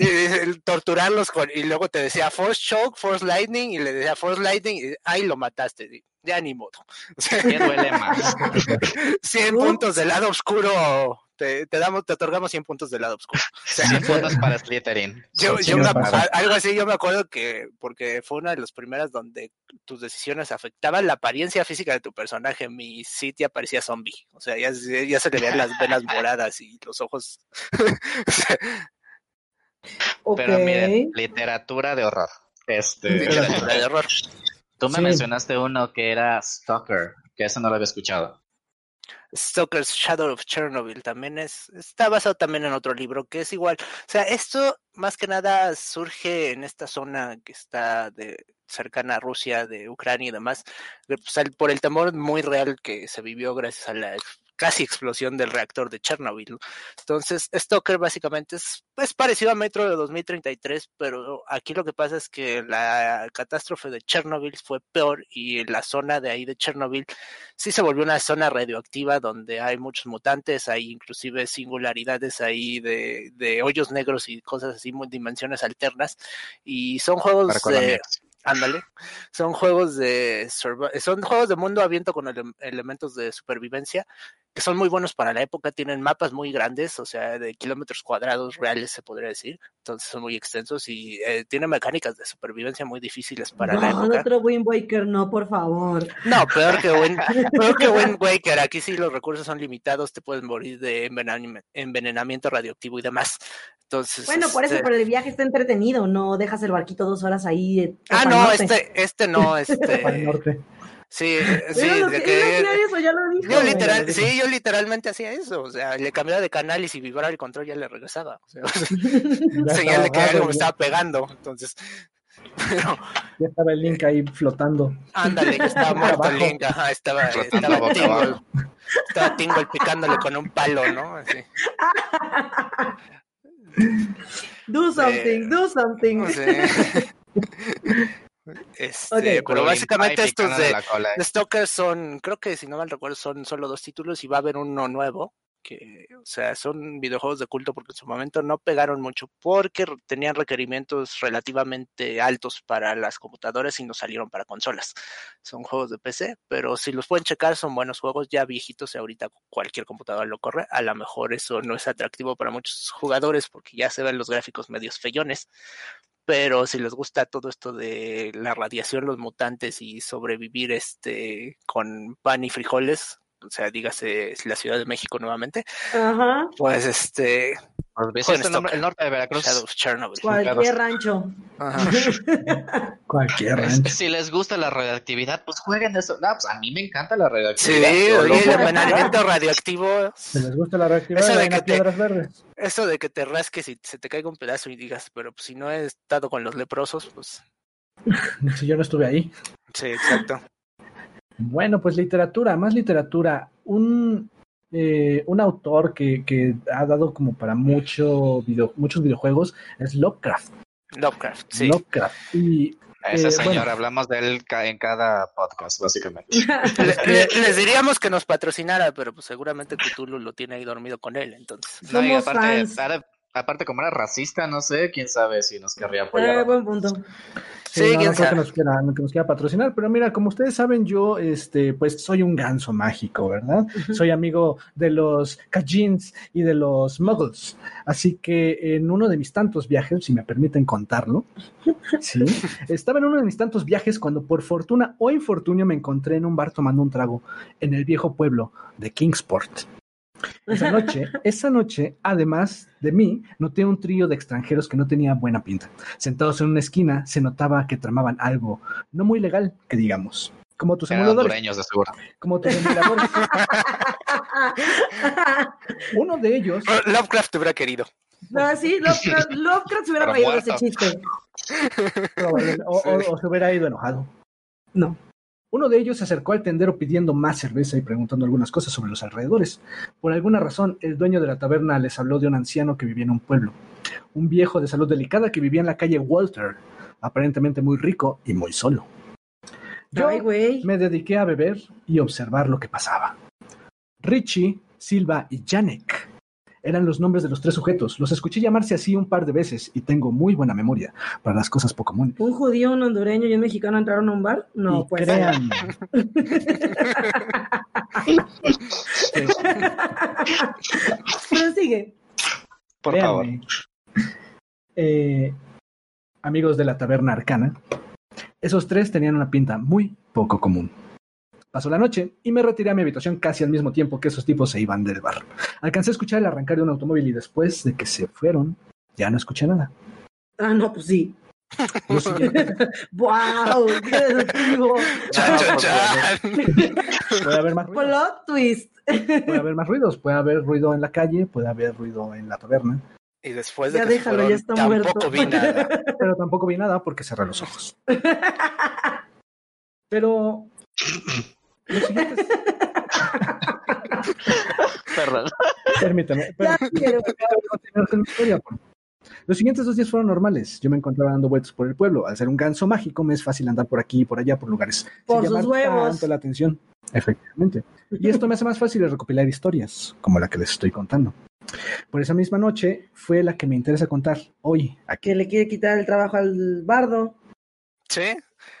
Eh, torturarlos con, y luego te decía Force Choke, Force Lightning, y le decía Force Lightning, y ahí lo mataste, ya ni modo. ¿Qué duele más? 100 Ups. puntos del lado oscuro, te, te damos, te otorgamos 100 puntos del lado oscuro. O sea, 100 puntos para Slytherin. yo, yo algo así, yo me acuerdo que, porque fue una de las primeras donde tus decisiones afectaban la apariencia física de tu personaje. Mi City aparecía zombie, o sea, ya, se- ya se le veían las venas moradas y los ojos. O sea, Ok. Pero miren, literatura de horror. Este, literatura de error. tú me Sí. mencionaste uno que era Stalker, que eso no lo había escuchado. Stalker's Shadow of Chernobyl también es, está basado también en otro libro que es igual. O sea, esto más que nada surge en esta zona que está de cercana a Rusia, de Ucrania y demás, de, pues, por el temor muy real que se vivió gracias a la casi explosión del reactor de Chernobyl. Entonces, Stalker básicamente es, es parecido a Metro de 2033, pero aquí lo que pasa es que la catástrofe de Chernobyl fue peor y la zona de ahí de Chernobyl sí se volvió una zona radioactiva donde hay muchos mutantes, hay inclusive singularidades ahí de, de hoyos negros y cosas así, dimensiones alternas. Y son juegos de. Ándale, son juegos de son juegos de mundo abierto con ele- elementos de supervivencia que son muy buenos para la época, tienen mapas muy grandes, o sea, de kilómetros cuadrados reales se podría decir, entonces son muy extensos y eh, tienen mecánicas de supervivencia muy difíciles para la No, época. otro Wind Waker, no, por favor. No, peor que Wind, peor que Wind Waker. Aquí sí los recursos son limitados, te puedes morir de envenenami- envenenamiento radioactivo y demás. Entonces. Bueno, por eso, este- pero el viaje está entretenido, no dejas el barquito dos horas ahí. eh, Ah, no, norte. este, este no, este. norte. Sí, sí, Pero lo de que- que- él hacía eso, ya lo dijo. yo literal, sí, yo literalmente hacía eso, o sea, le cambiaba de canal y si vibraba el control ya le regresaba, o sea, Ya señal de que estaba algo me estaba pegando, entonces, Pero, Ya estaba el link ahí flotando. ándale, que estaba muerto el Abajo. Link, ajá, estaba, estaba Tingle, estaba Tingle picándole con un palo, ¿no? Así. Do something, do something. No sé. Este, pero básicamente estos de, de Stalker son, creo que si no mal recuerdo, son solo dos títulos y va a haber uno nuevo. Que, o sea, son videojuegos de culto porque en su momento no pegaron mucho porque tenían requerimientos relativamente altos para las computadoras y no salieron para consolas. Son juegos de PC, pero si los pueden checar, son buenos juegos ya viejitos y ahorita cualquier computadora lo corre. A lo mejor eso no es atractivo para muchos jugadores porque ya se ven los gráficos medios feyones, pero si les gusta todo esto de la radiación, los mutantes y sobrevivir este con pan y frijoles, o sea, dígase la Ciudad de México nuevamente, Ajá. pues este Pues, ¿ves Jueguen este nombre- Stalker. el norte de Veracruz. Shadow of Chernobyl. Cualquier rancho. Ajá. Cualquier Es- rancho. Si les gusta la radioactividad, pues jueguen eso. No, pues a mí me encanta la Sí, radioactividad. Lo oye, el juego. envenenamiento radioactivo, Si les gusta la reactividad, Eso de que te- piedras verdes. eso de que te rasques y se te caiga un pedazo y digas, pero pues, si no he estado con los leprosos, pues Si yo no estuve ahí. sí, exacto. Bueno, pues literatura, más literatura. Un, eh, un autor que, que ha dado como para mucho video, muchos videojuegos es Lovecraft. Lovecraft, sí. Lovecraft. Y Ese Eh, señor, bueno. hablamos de él en cada podcast, básicamente. Le- le- les diríamos que nos patrocinara, pero pues seguramente Cthulhu lo tiene ahí dormido con él, entonces. No, y aparte, ahora- aparte, como era racista, no sé, quién sabe si nos querría Eh, apoyar. buen punto. Sí, Sí, no, quién no sabe. que nos, quiera, no que nos quiera patrocinar, pero mira, como ustedes saben, yo este, pues soy un ganso mágico, ¿verdad? Soy amigo de los Kajins y de los Muggles. Así que en uno de mis tantos viajes, si me permiten contarlo, sí, estaba en uno de mis tantos viajes cuando por fortuna o infortunio me encontré en un bar tomando un trago en el viejo pueblo de Kingsport. Esa noche, esa noche, además de mí, noté un trío de extranjeros que no tenía buena pinta. Sentados en una esquina, se notaba que tramaban algo no muy legal, que digamos. Como tus Eran emuladores. hondureños, de seguro. Como tus emuladores. Uno de ellos, Lovecraft te hubiera querido. No, sí, Lovecraft, Lovecraft se hubiera reído de ese chiste. o- o se hubiera ido enojado. No. Uno de ellos se acercó al tendero pidiendo más cerveza y preguntando algunas cosas sobre los alrededores. Por alguna razón, el dueño de la taberna les habló de un anciano que vivía en un pueblo. Un viejo de salud delicada que vivía en la calle Walter, aparentemente muy rico y muy solo. Yo me dediqué a beber y observar lo que pasaba. Richie, Silva y Janek eran los nombres de los tres sujetos. Los escuché llamarse así un par de veces y tengo muy buena memoria para las cosas poco comunes. ¿Un judío, un hondureño y un mexicano entraron a un bar? No, y pues. que- Pero sigue. Por favor. eh, amigos de la taberna arcana, esos tres tenían una pinta muy poco común. Pasó la noche y me retiré a mi habitación casi al mismo tiempo que esos tipos se iban del bar. Alcancé a escuchar el arrancar de un automóvil y después de que se fueron, ya no escuché nada. Ah, no, pues sí. ¡Wow! ¡Qué deductivo! Puede haber más ruidos, Plot twist. puede haber más ruidos, puede haber ruido en la calle, puede haber ruido en la taberna, Y después de Ya que se déjalo, fueron, ya está tampoco muerto. vi nada. pero tampoco vi nada porque cerré los ojos. Pero lo siguiente es- Perdón. Permítame. Ya pero- quiero. continuar con mi historia. por- Los siguientes dos días fueron normales. Yo me encontraba dando vueltas por el pueblo. Al ser un ganso mágico, me es fácil andar por aquí y por allá, por lugares. Por sin sus huevos. tanto la atención. Efectivamente. Y esto me hace más fácil de recopilar historias, como la que les estoy contando. Por esa misma noche fue la que me interesa contar hoy. Aquí. Que le quiere quitar el trabajo al bardo. Sí,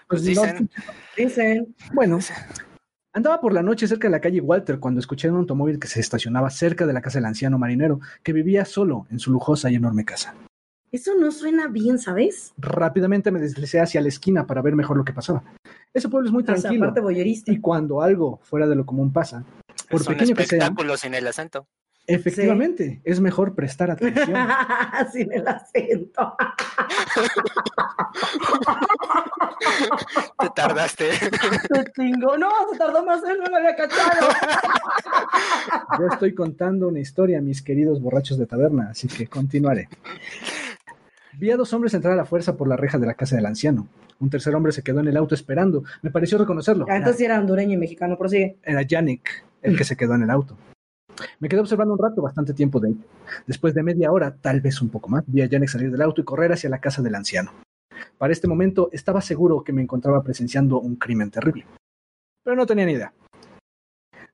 Pues pues dicen. Dicen. Bueno, andaba por la noche cerca de la calle Walter cuando escuché un automóvil que se estacionaba cerca de la casa del anciano marinero que vivía solo en su lujosa y enorme casa. Eso no suena bien, ¿sabes? Rápidamente me deslicé hacia la esquina para ver mejor lo que pasaba. Ese pueblo es muy O sea, tranquilo. aparte y cuando algo fuera de lo común pasa, por es un pequeño que sea, espectáculo sin el acento. Efectivamente es mejor prestar atención. Sin el acento. Te tardaste. Se chingó. No, se tardó más él, no lo había cachado. Yo estoy contando una historia, mis queridos borrachos de taberna, así que continuaré. Vi a dos hombres entrar a la fuerza por la reja de la casa del anciano. Un tercer hombre se quedó en el auto esperando. Me pareció reconocerlo. Ah, entonces sí era hondureño y mexicano, prosigue. Era Yannick el que se quedó en el auto. Me quedé observando un rato, bastante tiempo de ahí. Después de media hora, tal vez un poco más, vi a Yannick salir del auto y correr hacia la casa del anciano. Para este momento estaba seguro que me encontraba presenciando un crimen terrible. Pero no tenía ni idea.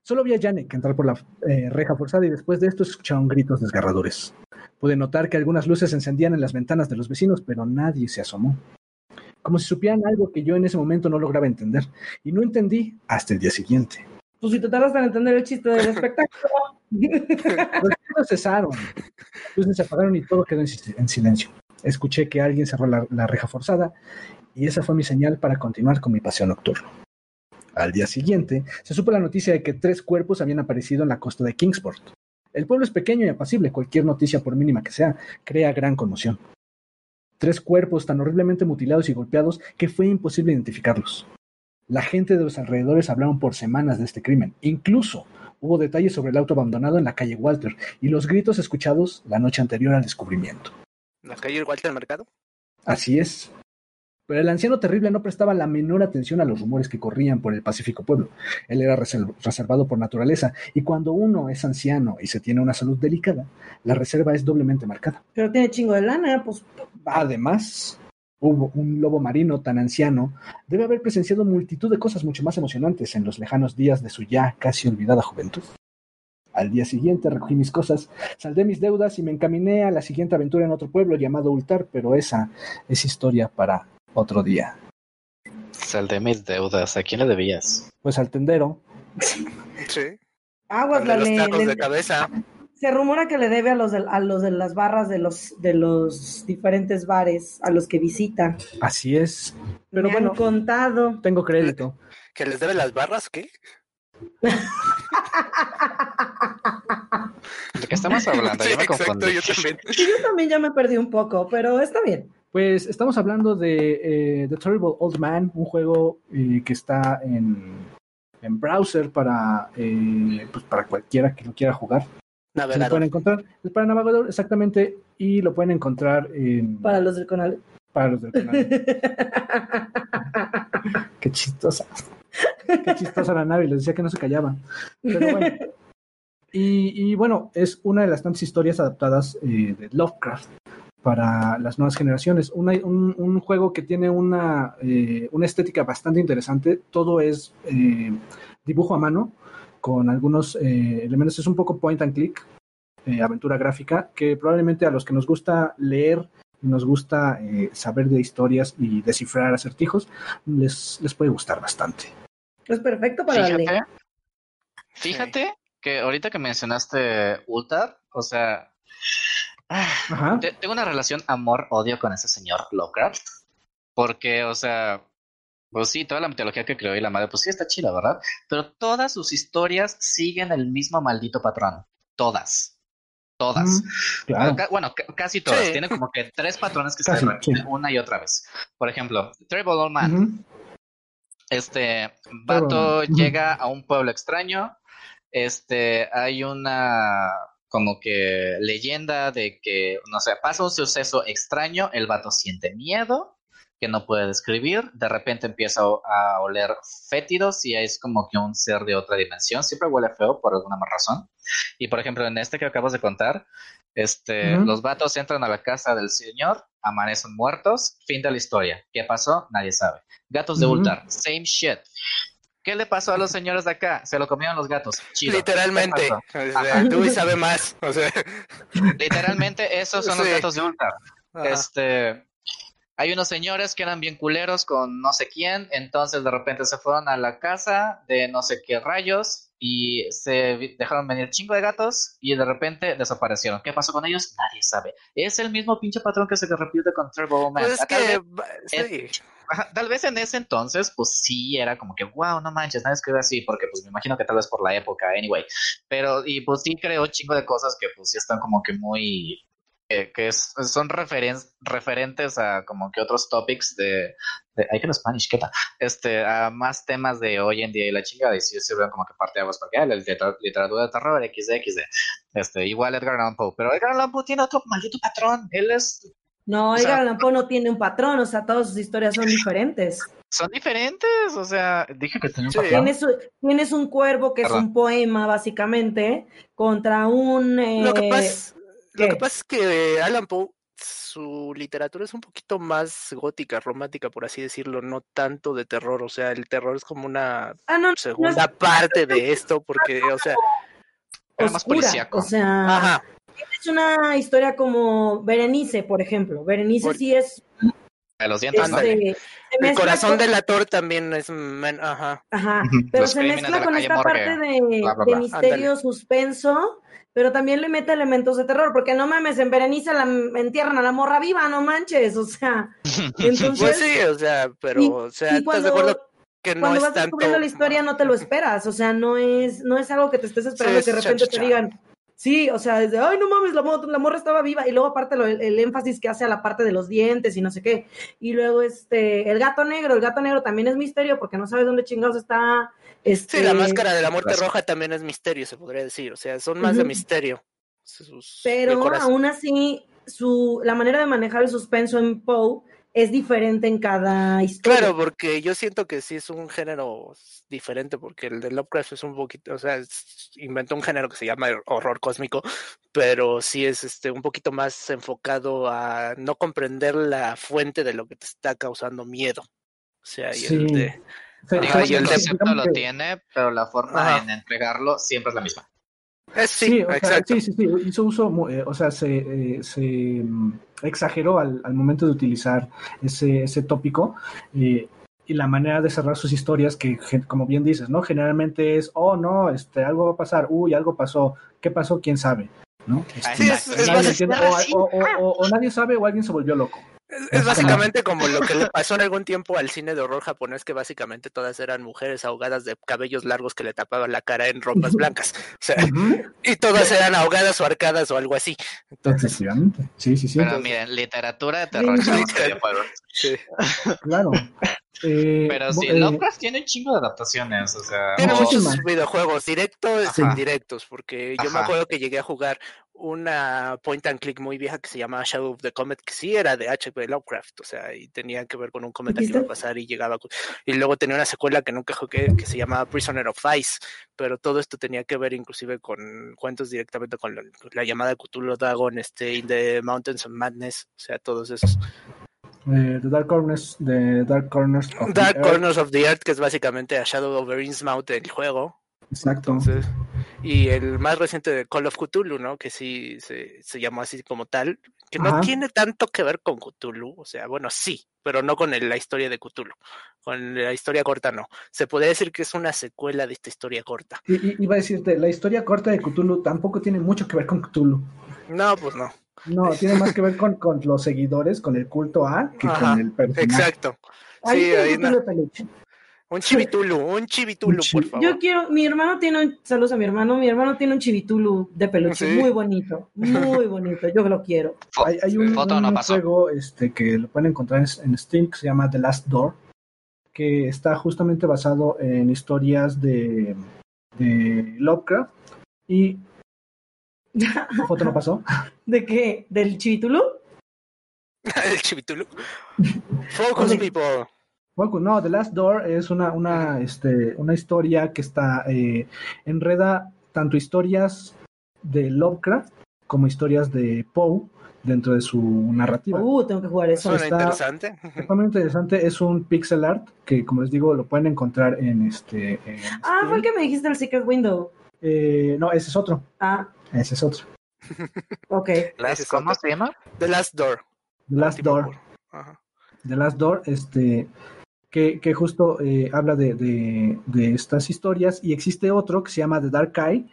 Solo vi a Yannick entrar por la eh, reja forzada y después de esto escucharon gritos desgarradores. Pude notar que algunas luces encendían en las ventanas de los vecinos, pero nadie se asomó. Como si supieran algo que yo en ese momento no lograba entender. Y no entendí hasta el día siguiente. Pues si te tardas en entender el chiste del espectáculo. Los cesaron. Luces se apagaron y todo quedó en silencio. Escuché que alguien cerró la, la reja forzada y esa fue mi señal para continuar con mi paseo nocturno. Al día siguiente, se supo la noticia de que tres cuerpos habían aparecido en la costa de Kingsport. El pueblo es pequeño y apacible, cualquier noticia, por mínima que sea, crea gran conmoción. Tres cuerpos tan horriblemente mutilados y golpeados que fue imposible identificarlos. La gente de los alrededores hablaron por semanas de este crimen. Incluso hubo detalles sobre el auto abandonado en la calle Walter y los gritos escuchados la noche anterior al descubrimiento. ¿La calle Walter Mercado? Así es. Pero el anciano terrible no prestaba la menor atención a los rumores que corrían por el pacífico pueblo. Él era reserv- reservado por naturaleza, y cuando uno es anciano y se tiene una salud delicada, la reserva es doblemente marcada. Pero tiene chingo de lana, pues. Además, hubo un lobo marino tan anciano, debe haber presenciado multitud de cosas mucho más emocionantes en los lejanos días de su ya casi olvidada juventud. Al día siguiente recogí mis cosas, saldé mis deudas y me encaminé a la siguiente aventura en otro pueblo llamado Ultar, pero esa es historia para otro día. Saldé mis deudas. ¿A quién le debías? Pues al tendero, Sí. Aguas, De la los le- tacos le- de cabeza. Se rumora que le debe a los de, a los de las barras de los de los diferentes bares a los que visita. así es. Pero Me bueno, han contado. tengo crédito. ¿Que les debe las barras? ¿Qué? ¿De qué estamos hablando? Sí, Yo me exacto, yo también. Yo también ya me perdí un poco, pero está bien. Pues estamos hablando de eh, The Terrible Old Man, un juego eh, que está en, en browser para, eh, pues para cualquiera que lo quiera jugar. Lo Navegador. pueden encontrar, es para navegador exactamente, y lo pueden encontrar en, Para los del canal. para los del canal. Qué chistosa. Qué chistosa la nave, les decía que no se callaba. Pero bueno. Y, y bueno, es una de las tantas historias adaptadas eh, de Lovecraft para las nuevas generaciones. Una- un, un juego que tiene una, eh, una estética bastante interesante. Todo es eh, dibujo a mano con algunos eh, elementos. Es un poco point and click, eh, aventura gráfica, que probablemente a los que nos gusta leer y nos gusta eh, saber de historias y descifrar acertijos, les, les puede gustar bastante. Es perfecto para Fíjate, leer. fíjate que ahorita que mencionaste Ultar, o sea, ah, tengo una relación amor-odio con ese señor Lovecraft. Porque, o sea, pues sí, toda la mitología que creó y la madre, pues sí está chida, ¿verdad? Pero todas sus historias siguen el mismo maldito patrón. Todas. Todas. Mm, claro. Ca- Bueno, ca- casi todas. Sí. Tienen como que tres patrones que Casi, se repiten sí. una y otra vez. Por ejemplo, Terrible Old Man. Este vato llega a un pueblo extraño. Este, hay una como que leyenda de que, no sé, pasa un suceso extraño, el vato siente miedo que no puede describir, de repente empieza a oler fétidos y es como que un ser de otra dimensión, siempre huele feo por alguna razón. Y por ejemplo, en este que acabas de contar, este, los vatos entran a la casa del señor, amanecen muertos, fin de la historia. ¿Qué pasó? Nadie sabe. Gatos de Ujú. Ultar, same shit. ¿Qué le pasó a los señores de acá? Se lo comieron los gatos. Chido. Literalmente. ¿Qué O sea, tú sabe más. O sea, pasó? Literalmente, esos son los gatos de Ultar. Este, hay unos señores que eran bien culeros con no sé quién, entonces de repente se fueron a la casa de no sé qué rayos y se dejaron venir chingo de gatos y de repente desaparecieron. ¿Qué pasó con ellos? Nadie sabe. Es el mismo pinche patrón que se repite con Turbo Man. Pues es Tal que. vez- Sí. Tal vez en ese entonces, pues sí, era como que, wow, no manches, nadie escribe así, porque pues me imagino que tal vez por la época, anyway. Pero, y pues sí creo chingo de cosas que pues sí están como que muy, que es- son referen- referentes a como que otros topics de, de I can Spanish, ¿qué tal? Este, a más temas de hoy en día y la chingada, y sí sirven como que parte de aguas porque ah, la litera- literatura de terror, XD, XD. Este, igual Edgar Allan Poe, pero Edgar Allan Poe tiene otro maldito patrón, él es No, O sea, Edgar Allan Poe no tiene un patrón, o sea, todas sus historias son diferentes. Son diferentes, o sea, dije que tenía un Sí. patrón. Tienes, tienes un cuervo que es un poema, básicamente, contra un... eh, Lo que pasa, lo que pasa es que Alan Poe, su literatura es un poquito más gótica, romántica, por así decirlo, no tanto de terror. O sea, el terror es como una ah, no, no es segunda parte de esto, porque, o sea, Era más oscura, policíaco. o sea, ajá, es una historia como Berenice, por ejemplo. Berenice Por- sí es... De los este, el corazón con- del actor también es, men- ajá, pero los se mezcla de la con calle esta Morgue, parte de, bla, bla, de bla. misterio, suspenso, pero también le mete elementos de terror, porque no mames, en Berenice la entierran a la morra viva, no manches, o sea, entonces, pues sí, o sea, pero, y- o sea, y ¿estás cuando, de acuerdo que no cuando es vas tanto? descubriendo la historia no te lo esperas, o sea, no es, no es algo que te estés esperando es que de repente te digan, sí, o sea, desde, ay, no mames, la, la morra estaba viva, y luego aparte lo- el, el énfasis que hace a la parte de los dientes y no sé qué, y luego este, el gato negro, el gato negro también es misterio porque no sabes dónde chingados está, este, Sí, la máscara de la muerte roja también es misterio, se podría decir, o sea, son más de misterio. Sus- Pero aún así, su, la manera de manejar el suspenso en Poe es diferente en cada historia. Claro, porque yo siento que sí es un género diferente, porque el de Lovecraft es un poquito, o sea, es- inventó un género que se llama horror cósmico, pero sí es este un poquito más enfocado a no comprender la fuente de lo que te está causando miedo. O sea, y el Sí. de Sí, Ajá, Digamos y que el el de- concepto digamos lo tiene, pero la forma Ajá. en entregarlo siempre es la misma. Eh, sí, Sí, o sea, exacto. sí, sí, sí, hizo uso, eh, o sea, se, eh, se mm, exageró al, al momento de utilizar ese, ese tópico eh, y la manera de cerrar sus historias, que como bien dices, ¿no? Generalmente es, oh, no, este, algo va a pasar, uy, algo pasó, ¿qué pasó? ¿Quién sabe? ¿no? Este, Sí, es- es nadie básico- entiende, o, o- o- o- o nadie sabe o alguien se volvió loco. Es, básicamente como lo que le pasó en algún tiempo al cine de horror japonés, que básicamente todas eran mujeres ahogadas de cabellos largos que le tapaban la cara en ropas blancas. O sea, y todas eran ahogadas o arcadas o algo así. Entonces, Efectivamente, sí, sí, sí. Pero entonces, miren, literatura de terror Sí. claro. Eh, Pero sí, eh, Lovecraft tiene un chingo de adaptaciones, o sea... Tiene muchos videojuegos, directos e indirectos, porque yo me acuerdo que llegué a jugar una point and click muy vieja que se llamaba Shadow of the Comet, que sí era de H.P. Lovecraft, o sea, y tenía que ver con un cometa que iba a pasar y llegaba. Y luego tenía una secuela que nunca jugué, que se llamaba Prisoner of Ice, pero todo esto tenía que ver inclusive con cuentos directamente con la, la llamada Cthulhu Dagon, este, In the Mountains of Madness, o sea, todos esos. eh, The Dark Corners, The Dark Corners of the Dark Earth. Corners of the Earth, que es básicamente a Shadow over Innsmouth el juego. Exacto. Entonces, y el más reciente de Call of Cthulhu, ¿no? Que sí se, se llamó así como tal, que no tiene tanto que ver con Cthulhu, o sea, bueno, sí, pero no con el- la historia de Cthulhu. Con la historia corta no. Se podría decir que es una secuela de esta historia corta. Y, iba a decirte, la historia corta de Cthulhu tampoco tiene mucho que ver con Cthulhu. No, pues no. No, tiene más que ver con, con los seguidores, con el culto A, que Ajá, con el personaje. Exacto. Ahí Sí, ahí no. Un chivitulu, un chivitulu, Un por favor. Yo quiero, mi hermano tiene un, saludos a mi hermano, mi hermano tiene un chivitulu de peluche, Sí. muy bonito, muy bonito, yo lo quiero. Fo- Hay, hay un, foto no un pasó. juego este, que lo pueden encontrar en, en Steam que se llama The Last Door, que está justamente basado en historias de, de Lovecraft. Y foto no pasó. ¿De qué? ¿Del chivitulu? el chivitulu. Focus, people. Bueno, no, The Last Door es una, una, este, una historia que está eh, enreda tanto historias de Lovecraft como historias de Poe dentro de su narrativa. Uh, tengo que jugar eso. Suena está- interesante. Muy interesante, es un pixel art que, como les digo, lo pueden encontrar en este. en Ah, Steam. fue el que me dijiste el Secret Window. Eh, no, ese es otro. Ah, Ese es otro. ok. ¿Cómo se llama? The Last Door. The Last Último Door. por- Ajá. The Last Door, este, que, que justo eh, habla de, de- de estas historias. Y existe otro que se llama The Dark Eye,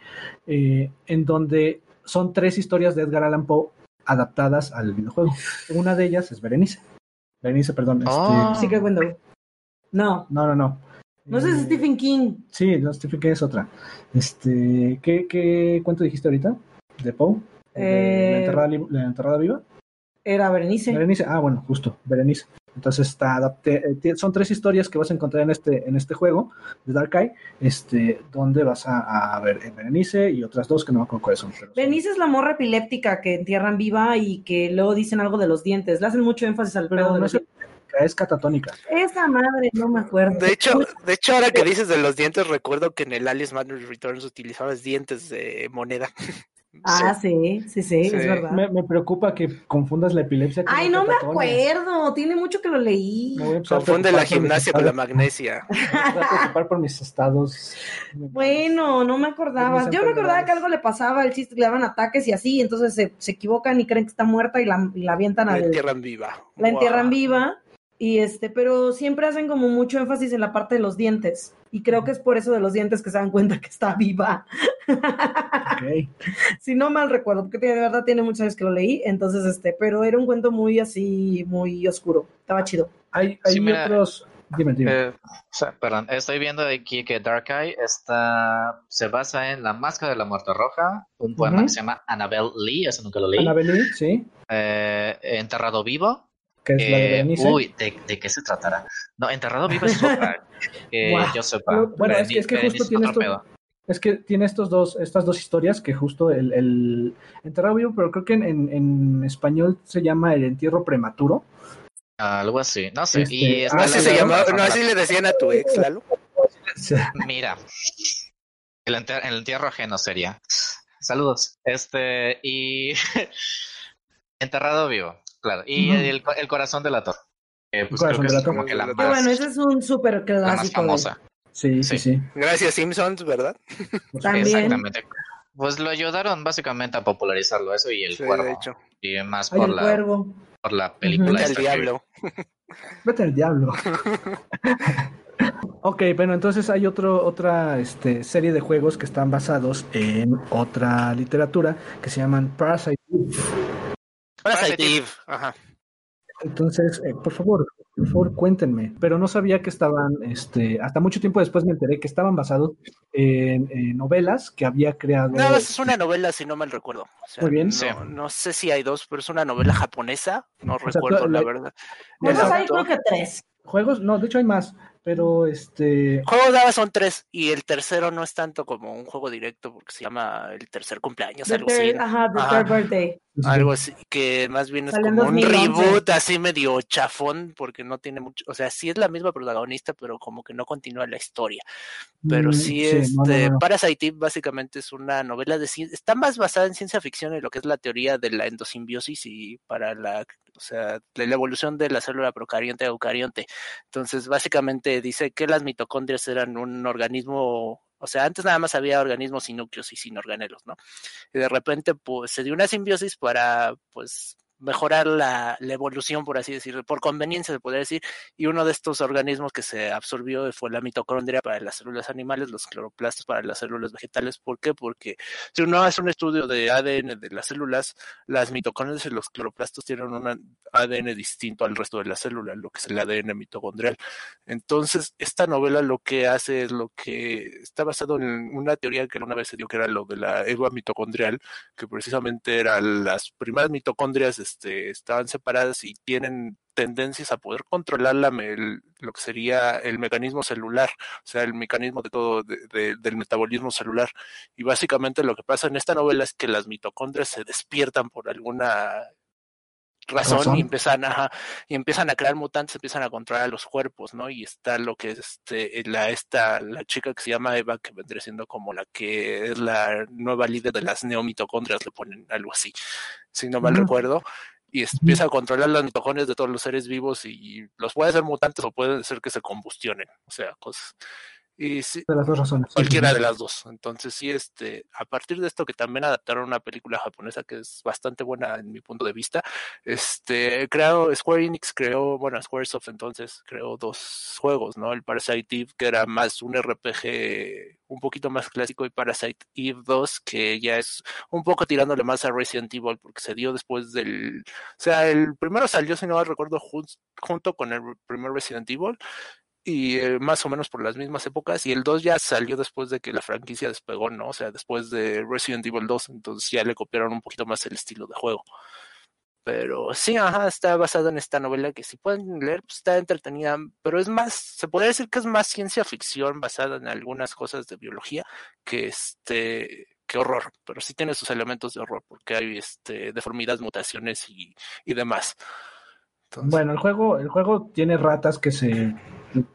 eh, en donde son tres historias de Edgar Allan Poe adaptadas al videojuego. Una de ellas es Berenice. Berenice, perdón. este- Oh. Secret Window. No, no, no, no. no sé si Eh, Stephen King. Sí, no, Stephen King es otra. Este, ¿qué, qué cuento dijiste ahorita? ¿De Poe? ¿De Eh, la, enterrada, li- la enterrada viva? Era Berenice. Berenice, ah, bueno, justo, Berenice. Entonces está adapte, eh, son tres historias que vas a encontrar en este, en este juego de Dark Eye, este, donde vas a, a ver Berenice y otras dos que no me acuerdo cuáles son. Berenice es la morra epiléptica que entierran viva y que luego dicen algo de los dientes. Le hacen mucho énfasis al pero pedo de no los es, catatónica. Esa madre, no me acuerdo. De hecho, de hecho, ahora que dices de los dientes, recuerdo que en el Alice Madness Returns utilizabas dientes de moneda. Ah, sí, sí, sí, es Sí. verdad. Me, me preocupa que confundas la epilepsia con Ay, la no me acuerdo. Tiene mucho que lo leí. Confunde la gimnasia con la magnesia. me voy a preocupar por mis estados. Bueno, no me acordaba. Yo me acordaba que algo le pasaba, el chiste, le daban ataques y así, entonces se, se equivocan y creen que está muerta y la, y la avientan La al, entierran viva. la entierran viva y este, pero siempre hacen como mucho énfasis en la parte de los dientes y creo que es por eso de los dientes que se dan cuenta que está viva. Si no mal recuerdo, porque de verdad tiene muchos años que lo leí, entonces este, pero era un cuento muy así, muy oscuro, estaba chido. Hay, hay Sí, mira, otros. Dime, dime. Eh, perdón, estoy viendo aquí que Dark Eye está, se basa en La Máscara de la Muerte Roja, un poema que se llama Annabelle Lee, eso nunca lo leí. Annabelle, sí, Eh, Enterrado Vivo. Que es la de eh, Berenice. uy, ¿de, de qué se tratará? No, Enterrado Vivo es otra. Que Guau. yo sepa. Pero, bueno, es que- es que justo tiene esto-. Es que tiene estos dos, estas dos historias que justo el, el enterrado vivo, pero creo que en, en- en español se llama el entierro prematuro. Algo así, no sé. Este, y ah, así de- se llamaba, no, así le decían a tu ex, Lalo. Mira, el, enter- el entierro ajeno sería. Saludos. Este, y. Enterrado vivo, claro. Y el, el corazón del ator. Que pues Corazón creo que es como que la más, bueno, ese es un súper la más clásico. famosa. Sí, sí, Sí. sí. Gracias, Simpsons, ¿verdad? También. Exactamente. Pues lo ayudaron básicamente a popularizarlo eso y el Sí, cuervo. de hecho. Y más por el la, cuervo. por la película. El esta que- diablo. Vete al diablo. ok, bueno, entonces hay otro, otra este, serie de juegos que están basados en otra literatura que se llaman Parasite Eve. Parasite Eve. Ajá. Entonces, eh, por favor, por favor, cuéntenme. Pero no sabía que estaban, este, hasta mucho tiempo después me enteré que estaban basados en, en novelas que había creado. Nada más es una novela, si no mal recuerdo. O sea, Muy bien. No, Sí. no sé si hay dos, pero es una novela japonesa. No recuerdo, la verdad. Esos hay creo que tres. Juegos, no, de hecho hay más, pero este, Juegos Dava son tres y el tercero no es tanto como un juego directo porque se llama el tercer cumpleaños, The algo así. ajá, The Ajá. Third Birthday. Algo así, que más bien es como un 2011. reboot así medio chafón porque no tiene mucho, o sea, sí es la misma protagonista, pero como que no continúa la historia. Pero mm, sí, no, este, no, no. Parasite básicamente es una novela de ciencia, está más basada en ciencia ficción y lo que es la teoría de la endosimbiosis y para la, o sea, de la evolución de la célula procarionte a eucarionte. Entonces, básicamente dice que las mitocondrias eran un organismo, o sea, antes nada más había organismos sin núcleos y sin organelos, ¿no? Y de repente, pues, se dio una simbiosis para, pues, mejorar la, evolución, por así decirlo, por conveniencia se podría decir, y uno de estos organismos que se absorbió fue la mitocondria para las células animales, los cloroplastos para las células vegetales. ¿Por qué? Porque si uno hace un estudio de ADN de las células, las mitocondrias y los cloroplastos tienen un ADN distinto al resto de la célula, lo que es el ADN mitocondrial. Entonces, esta novela lo que hace es lo que está basado en una teoría que una vez se dio que era lo de la eva mitocondrial, que precisamente eran las primeras mitocondrias este, estaban separadas y tienen tendencias a poder controlar la, el, lo que sería el mecanismo celular, o sea, el mecanismo de todo, de, de, del metabolismo celular. Y básicamente lo que pasa en esta novela es que las mitocondrias se despiertan por alguna razón, Razón. y empiezan a y empiezan a crear mutantes, empiezan a controlar los cuerpos, ¿no? Y está lo que es este la esta la chica que se llama Eva que vendría siendo como la que es la nueva líder de las neomitocondrias, le ponen algo así, si no mal recuerdo. Y empieza a controlar las mitocondrias de todos los seres vivos y los puede hacer mutantes o puede ser que se combustionen, o sea, cosas. Y sí, de las dos razones. Cualquiera de las dos. Entonces, sí, este, a partir de esto que también adaptaron una película japonesa que es bastante buena en mi punto de vista, este, creado, Square Enix creó, bueno, Squaresoft entonces creó dos juegos, ¿no? El Parasite Eve, que era más un RPG un poquito más clásico, y Parasite Eve 2, que ya es un poco tirándole más a Resident Evil, porque se dio después del, o sea, el primero salió, si no mal recuerdo, jun- junto con el primer Resident Evil, y eh, más o menos por las mismas épocas y el 2 ya salió después de que la franquicia despegó, ¿no? O sea, después de Resident Evil 2, entonces ya le copiaron un poquito más el estilo de juego. Pero sí, ajá, está basado en esta novela que si pueden leer, pues está entretenida, pero es más, se podría decir que es más ciencia ficción basada en algunas cosas de biología que este que horror, pero sí tiene sus elementos de horror porque hay este deformidades, mutaciones y, y demás. Bueno, el juego, el juego tiene ratas que se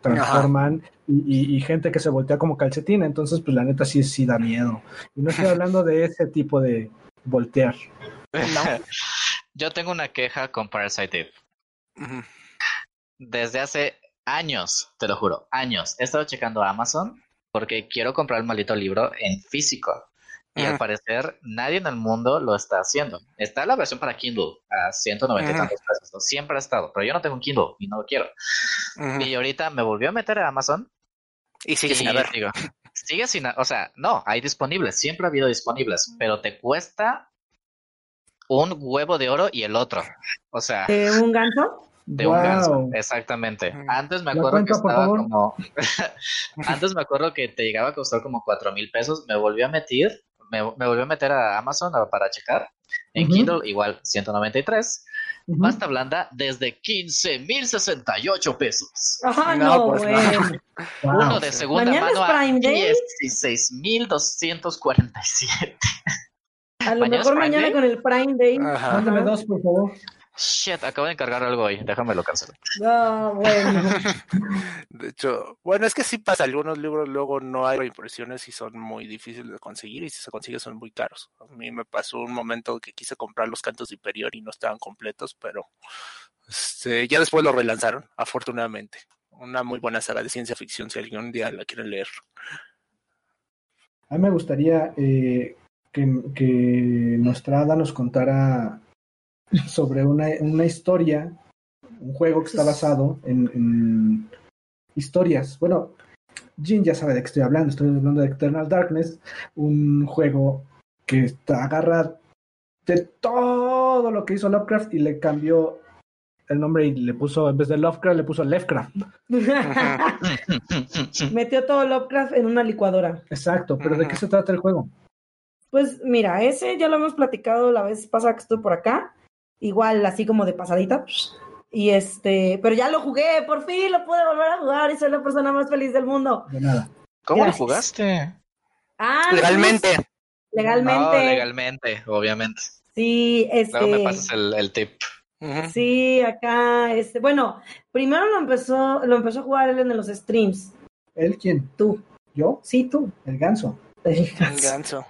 transforman y, y, gente que se voltea como calcetina, entonces pues la neta sí, sí da miedo. Y no estoy hablando de ese tipo de voltear. No. Yo tengo una queja con Parasite Eve. Desde hace años, te lo juro, años, he estado checando Amazon porque quiero comprar el maldito libro en físico. Y uh -huh. al parecer nadie en el mundo lo está haciendo. Está la versión para Kindle a 190 y tantos pesos. ¿no? Siempre ha estado, pero yo no tengo un Kindle y no lo quiero. Uh -huh. Y ahorita me volvió a meter a Amazon. Y sigue y, sin haber. Digo, sigue sin, o sea, no, hay disponibles, siempre ha habido disponibles, pero te cuesta un huevo de oro y el otro. O sea. ¿De un ganso? De wow. un ganso, exactamente. Antes me acuerdo cuenta, que estaba como. Antes me acuerdo que te llegaba a costar como cuatro mil pesos. Me volvió a meter, me, me, volvió a meter a Amazon para checar. En uh -huh. Kindle, igual 193. Uh -huh. Pasta blanda desde 15 mil 68 pesos. Ajá, no, no pues bueno. Uno de segunda Mañana mano a 16 mil 247. A lo mañana mejor mañana Day? con el Prime Day. Mándame dos, por favor. Shit, acabo de encargar algo hoy. Déjame lo cancelar. No, bueno. de hecho, bueno, es que sí pasa. Algunos libros luego no hay impresiones y son muy difíciles de conseguir. Y si se consigue, son muy caros. A mí me pasó un momento que quise comprar los cantos de Imperior y no estaban completos, pero este, ya después lo relanzaron, afortunadamente. Una muy buena saga de ciencia ficción, si algún día la quieren leer. A mí me gustaría. Eh que, que Nostrada nos contara sobre una, una, historia, un juego que está basado en, en, historias. Bueno, Jin ya sabe de qué estoy hablando, estoy hablando de Eternal Darkness, un juego que está, agarra de todo lo que hizo Lovecraft y le cambió el nombre y le puso, en vez de Lovecraft, le puso Lovecraft. Metió todo Lovecraft en una licuadora. Exacto, pero ¿de qué se trata el juego? Pues mira, ese ya lo hemos platicado la vez pasada que estuve por acá. Igual, así como de pasadita. Y este, pero ya lo jugué, por fin lo pude volver a jugar y soy la persona más feliz del mundo. De nada. ¿Cómo Gracias. lo jugaste? Ah, legalmente. Legalmente. No, legalmente, obviamente. Sí, este. Luego me pasas el, el tip. Uh -huh. Sí, acá, este, bueno, primero lo empezó, lo empezó a jugar él en los streams. ¿Él quién? Tú. ¿Yo? Sí, tú. El ganso. El ganso. El ganso.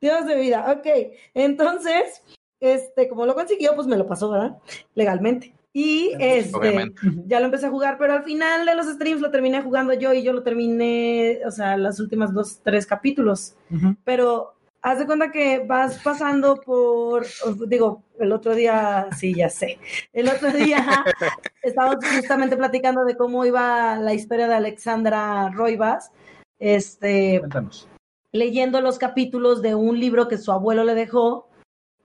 Dios de vida, ok. Entonces, este, como lo consiguió, pues me lo pasó, ¿verdad? Legalmente. Y este, Obviamente. ya lo empecé a jugar, pero al final de los streams lo terminé jugando yo y yo lo terminé, o sea, las últimas dos, tres capítulos. Uh -huh. Pero haz de cuenta que vas pasando por, digo, el otro día, sí, ya sé, el otro día estábamos justamente platicando de cómo iba la historia de Alexandra Roivas. Este, Cuéntanos leyendo los capítulos de un libro que su abuelo le dejó,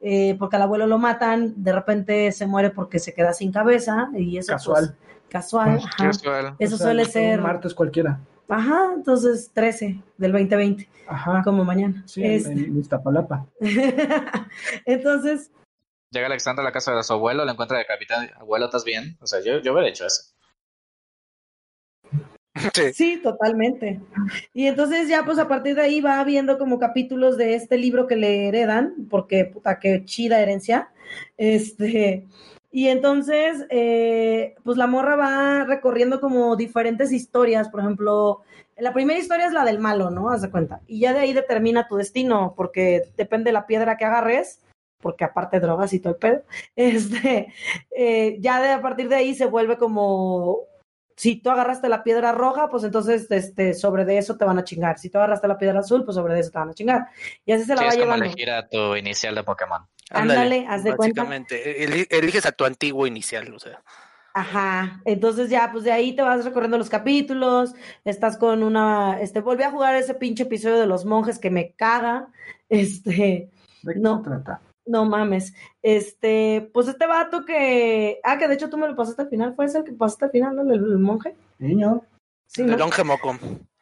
eh, porque al abuelo lo matan, de repente se muere porque se queda sin cabeza, y eso casual. Pues, casual, ajá. casual. Eso o sea, suele ser martes cualquiera. Ajá, entonces 13 del 2020. Ajá. Como mañana. Sí, este... en Iztapalapa. entonces. Llega Alexandra a la casa de su abuelo, le encuentra de capitán, abuelo, ¿estás bien? O sea, yo, yo hubiera hecho eso. Sí. totalmente. Y entonces ya pues a partir de ahí va viendo como capítulos de este libro que le heredan, porque puta que chida herencia. Este, y entonces eh, pues la morra va recorriendo como diferentes historias, por ejemplo, la primera historia es la del malo, ¿no? Haz de cuenta. Y ya de ahí determina tu destino, porque depende de la piedra que agarres, porque aparte drogas y todo el pedo, este, eh, ya de a partir de ahí se vuelve como si tú agarraste la piedra roja, pues entonces este, sobre de eso te van a chingar. Si tú agarraste la piedra azul, pues sobre de eso te van a chingar. Y así se la sí, va es llevando. Como elegir a tu inicial de Pokémon. Ándale, haz de cuenta. Eliges a tu antiguo inicial, o sea. Ajá, entonces ya, pues de ahí te vas recorriendo los capítulos, estás con una, este, volví a jugar ese pinche episodio de los monjes que me caga, este, ¿De qué no, se trata? No mames, este, pues este vato que, ah, que de hecho tú me lo pasaste al final, ¿fue ese el que pasaste al final, ¿no? el, el monje? Niño. Sí, el ¿no? longe moco.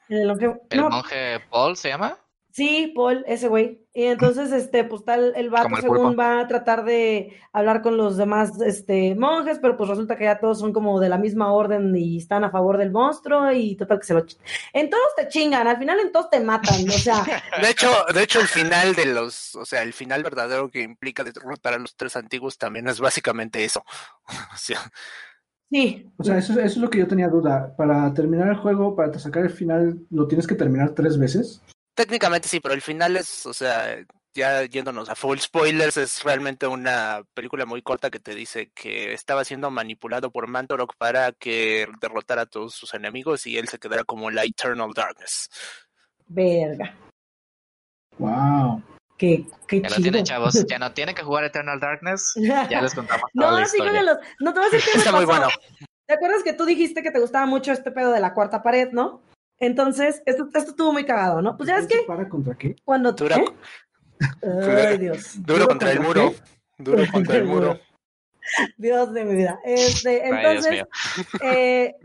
El, longe... ¿El no, monje Paul se llama? Sí, Paul, ese güey. Y entonces, este, pues tal, el vato el según pulpo. va a tratar de hablar con los demás, este, monjes, pero pues resulta que ya todos son como de la misma orden y están a favor del monstruo y total que se lo... En todos te chingan, al final en todos te matan, o sea, De hecho, de hecho, el final de los, o sea, el final verdadero que implica derrotar a los tres antiguos también es básicamente eso. O sea, sí. O sea, eso, eso es lo que yo tenía duda. Para terminar el juego, para sacar el final, ¿lo tienes que terminar tres veces? Técnicamente sí, pero el final es, o sea, ya yéndonos a full spoilers, es realmente una película muy corta que te dice que estaba siendo manipulado por Mantorok para que derrotara a todos sus enemigos y él se quedara como la Eternal Darkness. Verga. Wow. Qué, qué Ya lo chido. tienen, chavos. Ya no tienen que jugar Eternal Darkness. Ya les contamos toda No, la sí, jueguenlos. No te voy a decir qué me Está muy bueno. ¿Te acuerdas que tú dijiste que te gustaba mucho este pedo de la cuarta pared, no? Entonces, esto, esto estuvo muy cagado, ¿no? Pues ya es que ¿Para contra qué? cuando... Dura- ¿eh? Ay, Dios. Duro contra el muro. Duro contra el muro. Dios de mi vida. Este, Ay, Dios entonces, mío. eh,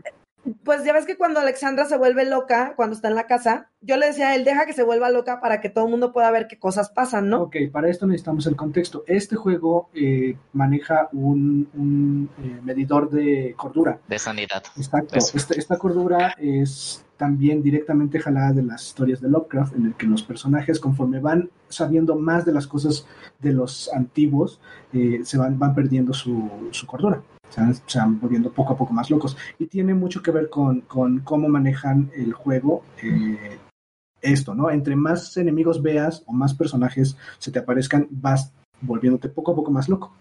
pues ya ves que cuando Alexandra se vuelve loca, cuando está en la casa, yo le decía a él, deja que se vuelva loca para que todo el mundo pueda ver qué cosas pasan, ¿no? Ok, para esto necesitamos el contexto. Este juego eh, maneja un, un, eh, medidor de cordura. De sanidad. Exacto. Esta, esta cordura es también directamente jalada de las historias de Lovecraft, en el que los personajes, conforme van sabiendo más de las cosas de los antiguos, eh, se van, van perdiendo su, su cordura. Se van, se van volviendo poco a poco más locos. Y tiene mucho que ver con, con cómo manejan el juego. eh, esto, ¿no? Entre más enemigos veas o más personajes se te aparezcan, vas volviéndote poco a poco más loco.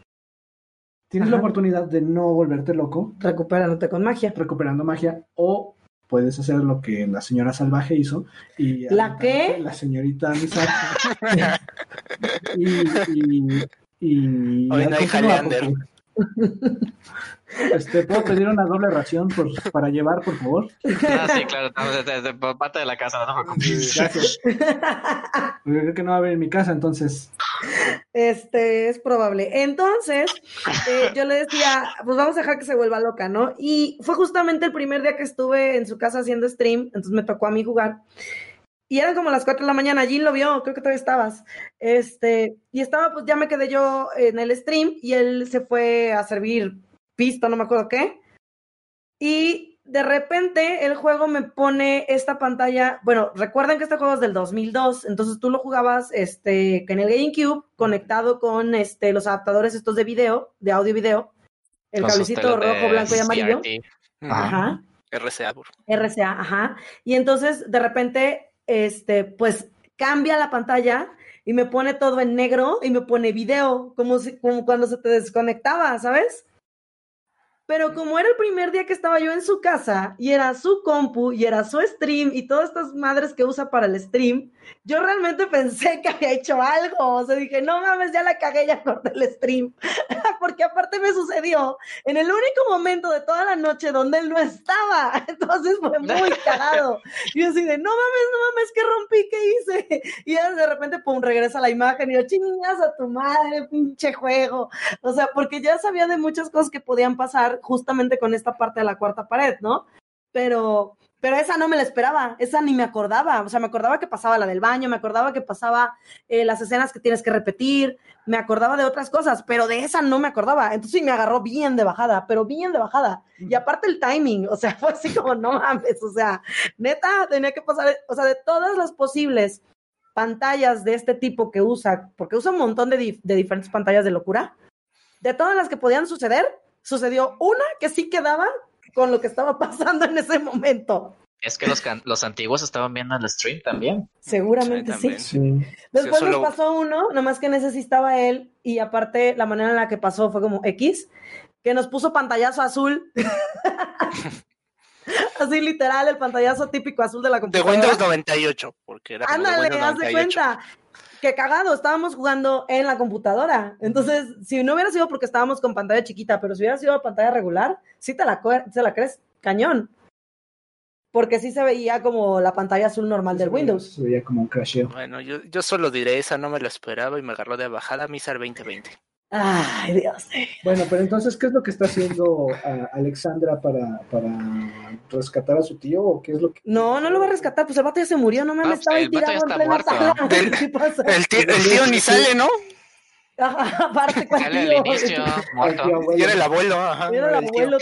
Tienes la oportunidad de no volverte loco Recupérate con magia. recuperando magia o puedes hacer lo que la señora salvaje hizo y ¿La qué? la señorita Misaki y, y, y Hoy no hay Highlander. porque- este, ¿Puedo pedir una doble ración por- para llevar, por favor? Ah, sí, claro. no, de- de- de- parte de la casa, no te preocupes. Gracias. Porque creo que no va a haber en mi casa, entonces. Este, es probable. Entonces, eh, yo le decía, pues vamos a dejar que se vuelva loca, ¿no? Y fue justamente el primer día que estuve en su casa haciendo stream, entonces me tocó a mí jugar. Y eran como las 4 de la mañana, Jean lo vio, creo que todavía estabas. Este, y estaba, pues ya me quedé yo en el stream y él se fue a servir pisto, no me acuerdo qué. Y de repente el juego me pone esta pantalla, bueno, recuerden que este juego es del 2002, entonces tú lo jugabas este en el GameCube conectado con este los adaptadores estos de video, de audio y video, el cablecito rojo, blanco y amarillo. CRT. Ajá. RCA. RCA, ajá. Y entonces de repente, este, pues cambia la pantalla y me pone todo en negro y me pone video, como si, como cuando se te desconectaba, ¿sabes? Pero como era el primer día que estaba yo en su casa y era su compu y era su stream y todas estas madres que usa para el stream, yo realmente pensé que había hecho algo. O sea, dije, no mames, ya la cagué, ya corté el stream. Porque aparte me sucedió en el único momento de toda la noche donde él no estaba. Entonces fue muy cagado. Y yo así de, no mames, no mames, ¿qué rompí? ¿Qué hice? Y ya de repente, pum, regresa la imagen y yo, chingas a tu madre, pinche juego. O sea, porque ya sabía de muchas cosas que podían pasar justamente con esta parte de la cuarta pared, ¿no? Pero, pero esa no me la esperaba, esa ni me acordaba. O sea, me acordaba que pasaba la del baño, me acordaba que pasaba eh, las escenas que tienes que repetir, me acordaba de otras cosas, pero de esa no me acordaba. Entonces me agarró bien de bajada, pero bien de bajada. Y aparte el timing, o sea, fue así como, no mames, o sea, neta, tenía que pasar, o sea, de todas las posibles pantallas de este tipo que usa, porque usa un montón de, dif- de diferentes pantallas de locura, de todas las que podían suceder, sucedió una que sí quedaba con lo que estaba pasando en ese momento. Es que los, can- los antiguos estaban viendo el stream también. Seguramente Sí, sí. también. Sí. Después Sí, nos pasó uno, nomás que en ese sí estaba él, y aparte la manera en la que pasó fue como X, que nos puso pantallazo azul. Así literal, el pantallazo típico azul de la De computadora. Windows 98, porque era de Ándale, haz de 98. cuenta. Qué cagado, estábamos jugando en la computadora. Entonces, si no hubiera sido porque estábamos con pantalla chiquita, pero si hubiera sido pantalla regular, sí te la, cue- se la crees cañón. Porque sí se veía como la pantalla azul normal del Se veía- Windows. Se veía como un crasheo. Bueno, yo, yo solo diré esa, no me la esperaba y me agarró de bajada Misar 2020. Ay, Dios. Bueno, pero entonces, ¿qué es lo que está haciendo Alexandra para, para rescatar a su tío? ¿O qué es lo que... No, no lo va a rescatar, pues el vato ya se murió, no me ah, estaba ahí tirado en plena sala. El, ¿Qué pasa? El, tío, el tío ni sale, ¿no? Aparte, ¿cuál Sale al inicio, muerto. Y era el abuelo, ajá. Era el abuelo.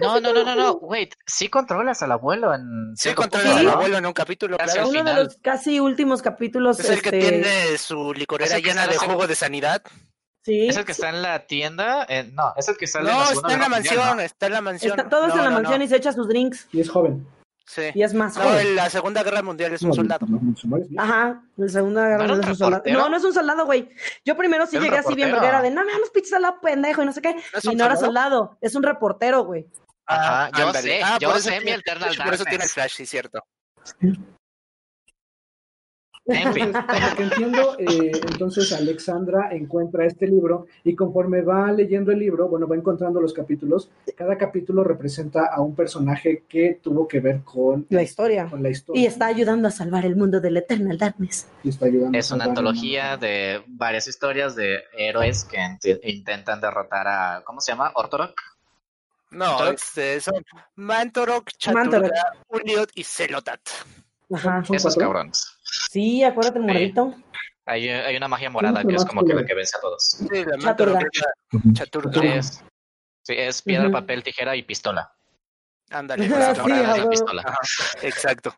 No, no, no, no, no, wait, sí controlas al abuelo en... Sí controlas al abuelo en un capítulo, claro. Uno de los casi últimos capítulos. Es el que este, tiene su licorera llena de jugo de sanidad. Sí. ¿Es el que está en la tienda? Eh, no, es el que sale no, en la está en la mansión, está en la mansión. Está, todo no, en la no, mansión no. y se echa sus drinks. Y es joven. Sí. Y es más No, joven. en la Segunda Guerra Mundial es un soldado. Ajá, en la segunda guerra ¿No era mundial es un soldado. No, no es un soldado, güey. Yo primero sí ¿Es un llegué así bien verguera de, no me damos pinches al lado pendejo y no sé qué. es y un no era soldado? es un reportero, güey. Ajá, yo sé, Ah, yo por eso sé mi tiene- Eternal Por eso tiene Darkness. Flash, sí, cierto. En fin. Por lo que entiendo, eh, entonces Alexandra encuentra este libro y conforme va leyendo el libro, bueno, va encontrando los capítulos, cada capítulo representa a un personaje que tuvo que ver con, La historia. con la historia. Y está ayudando a salvar el mundo del Eternal Darkness. Y está ayudando Es una antología de varias historias de héroes que int- intentan derrotar a, ¿cómo se llama? Ortorok. No, Mantorok. este, son Mantorok, Mantorok. Chaturga, Uliot y Celotat. Ajá. ¿Son Esos cuatro? cabrones. Sí, acuérdate el Sí. moradito. Hay, hay una magia morada ¿Cómo se que es como que la que vence a todos. Sí, la Chaturga. Sí, es, sí, es piedra, papel, tijera y pistola. Ándale, Sí, pues, huevo. pistola. Ajá, exacto.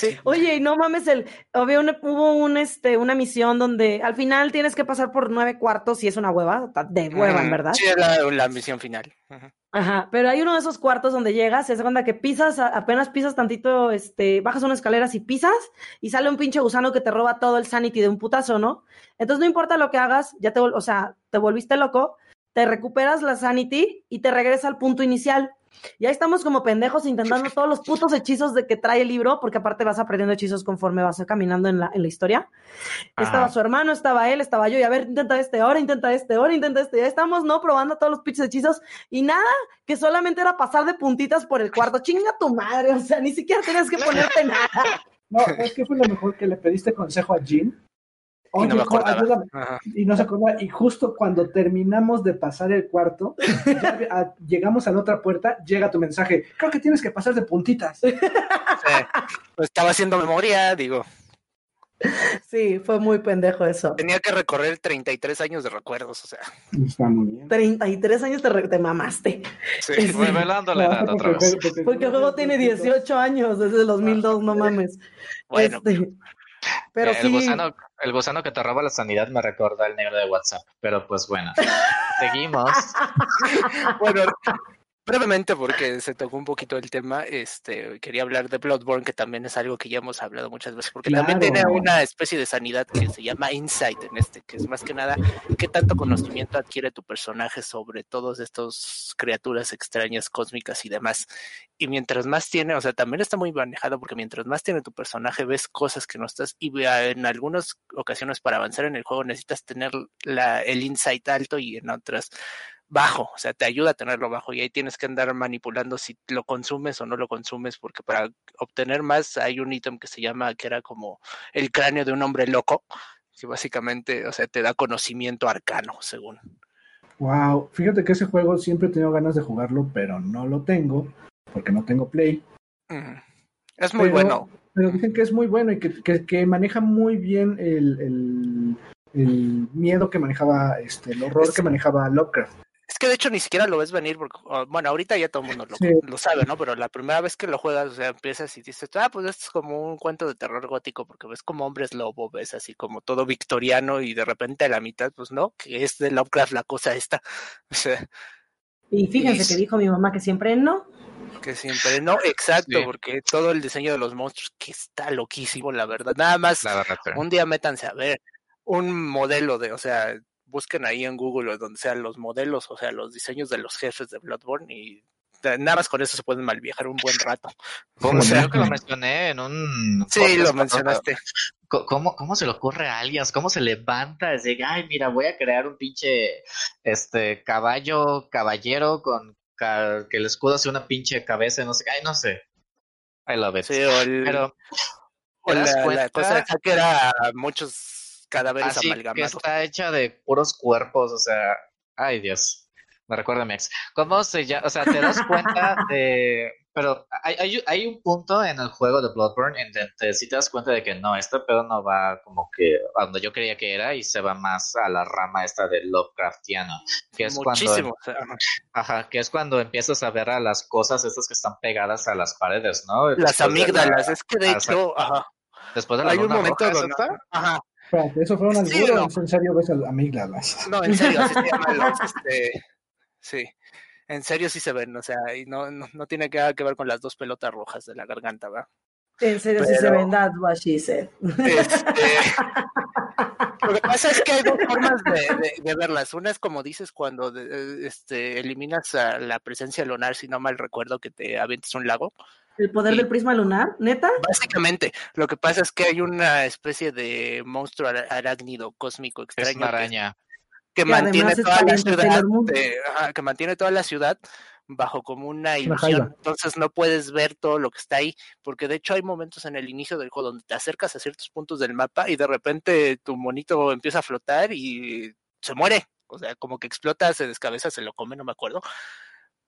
Sí, Oye, y no mames, el, había una- hubo un, este, una misión donde al final tienes que pasar por nueve cuartos y es una hueva, de hueva, en verdad. Sí, es la, la misión final. Ajá, pero hay uno de esos cuartos donde llegas, se cuenta que pisas, apenas pisas tantito, este, bajas unas escaleras y pisas, y sale un pinche gusano que te roba todo el sanity de un putazo, ¿no? Entonces no importa lo que hagas, ya te, o sea, te volviste loco, te recuperas la sanity y te regresa al punto inicial. Y ahí estamos como pendejos intentando todos los putos hechizos de que trae el libro, porque aparte vas aprendiendo hechizos conforme vas caminando en la, en la historia. Estaba su hermano, estaba él, estaba yo, y a ver, intenta este, ahora intenta este, ahora intenta este. Ya estamos, ¿no? Probando todos los pinches hechizos. Y nada, que solamente era pasar de puntitas por el cuarto. Chinga tu madre, o sea, ni siquiera tenías que ponerte nada. No, ¿sabes qué fue lo mejor que le pediste consejo a Jean? Y no me co- acordaba. ayúdame. Ajá. Y no se acordaba. Y justo cuando terminamos de pasar el cuarto, ya ve- a- llegamos a la otra puerta, llega tu mensaje. Creo que tienes que pasar de puntitas. Sí. Pues estaba haciendo memoria, digo. Sí, fue muy pendejo eso. Tenía que recorrer 33 años de recuerdos, o sea. Está muy bien. 33 años te, re- te mamaste. Sí. Sí. Revelando la edad otra vez. Porque el juego tiene 18 años desde el 2002, no mames. Bueno, Este, pero el, sí. gusano, el gusano que te roba la sanidad me recuerda al negro de WhatsApp. Pero pues bueno, seguimos. bueno, brevemente, porque se tocó un poquito el tema, este, quería hablar de Bloodborne, que también es algo que ya hemos hablado muchas veces, porque también tiene una especie de sanidad que se llama insight en este, que es más que nada qué tanto conocimiento adquiere tu personaje sobre todos estos criaturas extrañas, cósmicas y demás. Y mientras más tiene, o sea, también está muy manejado, porque mientras más tiene tu personaje, ves cosas que no estás, y en algunas ocasiones para avanzar en el juego necesitas tener la, el insight alto y en otras bajo, o sea, te ayuda a tenerlo bajo y ahí tienes que andar manipulando si lo consumes o no lo consumes, porque para obtener más hay un ítem que se llama, que era como el cráneo de un hombre loco, que básicamente, o sea, te da conocimiento arcano, según. Wow, fíjate que ese juego siempre he tenido ganas de jugarlo, pero no lo tengo, porque no tengo Play. Mm. Es muy Pero- bueno. Pero dicen que es muy bueno y que, que, que maneja muy bien el, el, el miedo que manejaba, este, el horror que manejaba Lovecraft. Que de hecho ni siquiera lo ves venir, porque, oh, bueno, ahorita ya todo el mundo lo, Sí. lo sabe, ¿no? Pero la primera vez que lo juegas, o sea, empiezas y dices, ah, pues esto es como un cuento de terror gótico, porque ves como hombres lobo, ves así como todo victoriano y de repente a la mitad, pues no, que es de Lovecraft la cosa esta. O sea, Y fíjense que dijo mi mamá que siempre no. que siempre, no, exacto, Sí. porque todo el diseño de los monstruos, que está loquísimo, la verdad. Nada más, La verdad, pero- un día métanse a ver un modelo de, o sea, busquen ahí en Google o donde sean los modelos, o sea, los diseños de los jefes de Bloodborne y nada más con eso se pueden malviajar un buen rato. ¿Cómo O sea, creo que lo mencioné en un. Sí, lo mencionaste. ¿Cómo, ¿Cómo se le ocurre a alguien? ¿Cómo se levanta? Decir, ay, mira, voy a crear un pinche este caballo, caballero con ca- que el escudo sea una pinche cabeza, no sé, ay, no sé. I love it. Sí, o, el- Pero o ¿te das la, la cosa que era muchos cadáveres Así que amalgamados. está hecha de puros cuerpos, o sea, ay Dios, me recuerda a mi ex. ¿Cómo se llama? O sea, te das cuenta de... Pero hay, hay, hay un punto en el juego de Bloodborne en donde sí te das cuenta de que no, este pedo no va como que a donde yo creía que era y se va más a la rama esta de Lovecraftiano, que es cuando... Muchísimo. o sea, ajá. Que es cuando empiezas a ver a las cosas estas que están pegadas a las paredes, ¿no? Las Después de la- amígdalas, es que de hecho, ajá, Después de la hay un luna momento roja, ¿es donde, ajá, Espérate, ¿eso fue un Sí, albur no. o es en serio ves al amígdalas? no, en serio, así se llaman los, este, sí, en serio sí se ven, o sea, y no, no, no tiene nada que ver con las dos pelotas rojas de la garganta, ¿va? En serio, si se Pero- ven, that's what she said. Este, lo que pasa es que hay dos formas de, de- de verlas. Una es como dices cuando de- este, eliminas a la presencia lunar, si no mal recuerdo, que te avientes un lago. El poder Y- del prisma lunar, neta. Básicamente, lo que pasa es que hay una especie de monstruo arácnido cósmico Es extraño una que- araña. que, Que mantiene es toda la ciudad, de- ajá, que mantiene toda la ciudad bajo como una ilusión. Entonces no puedes ver todo lo que está ahí, porque de hecho hay momentos en el inicio del juego donde te acercas a ciertos puntos del mapa y de repente tu monito empieza a flotar y se muere. O sea, como que explota, se descabeza, se lo come, no me acuerdo.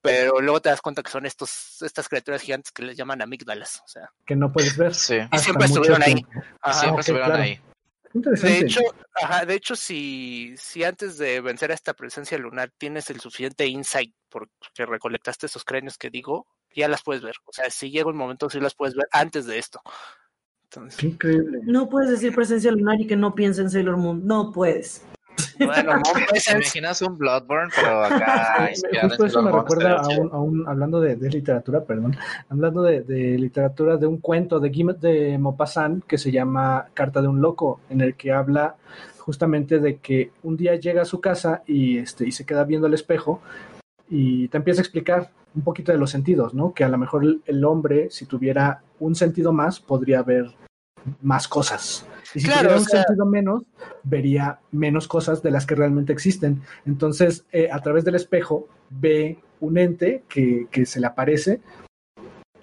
Pero luego te das cuenta que son estos, estas criaturas gigantes que les llaman amígdalas. O sea, Que no puedes ver. Sí, y siempre estuvieron ahí. Ajá. siempre ok, estuvieron claro. ahí. De hecho, ajá, de hecho, si, si antes de vencer a esta presencia lunar tienes el suficiente insight porque recolectaste esos cráneos que digo, ya las puedes ver. O sea, si llega un momento, sí las puedes ver antes de esto. Entonces, Qué increíble. No puedes decir presencia lunar y que no piense en Sailor Moon. No puedes. Bueno, Moon ¿Te Presence, imaginas un Bloodborne, pero acá Justo eso me recuerda a un, a un- hablando de, de literatura, perdón, hablando de, de literatura de un cuento de Guimet de Maupassant que se llama Carta de un loco, en el que habla justamente de que un día llega a su casa y este y se queda viendo al espejo y te empieza a explicar un poquito de los sentidos, ¿no? Que a lo mejor el, el hombre, si tuviera un sentido más, podría ver más cosas. Y si Claro, tuviera o un sea- sentido menos, vería menos cosas de las que realmente existen. Entonces, eh, a través del espejo, ve un ente que, que se le aparece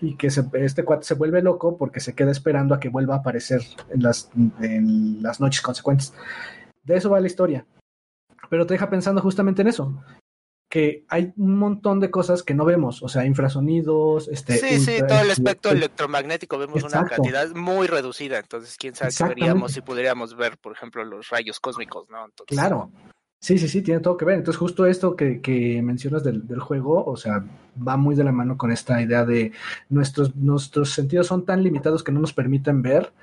y que se- este cuate se vuelve loco porque se queda esperando a que vuelva a aparecer en las, en las noches consecuentes. De eso va la historia. Pero te deja pensando justamente en eso. Que hay un montón de cosas que no vemos, o sea, infrasonidos, este. sí, sí, todo el este, espectro electromagnético vemos una cantidad muy reducida. Entonces, quién sabe qué veríamos si pudiéramos ver, por ejemplo, los rayos cósmicos, ¿no? Entonces, Claro. Sí, sí, sí, tiene todo que ver. Entonces, justo esto que, que mencionas del, del juego, o sea, va muy de la mano con esta idea de nuestros, nuestros sentidos son tan limitados que no nos permiten ver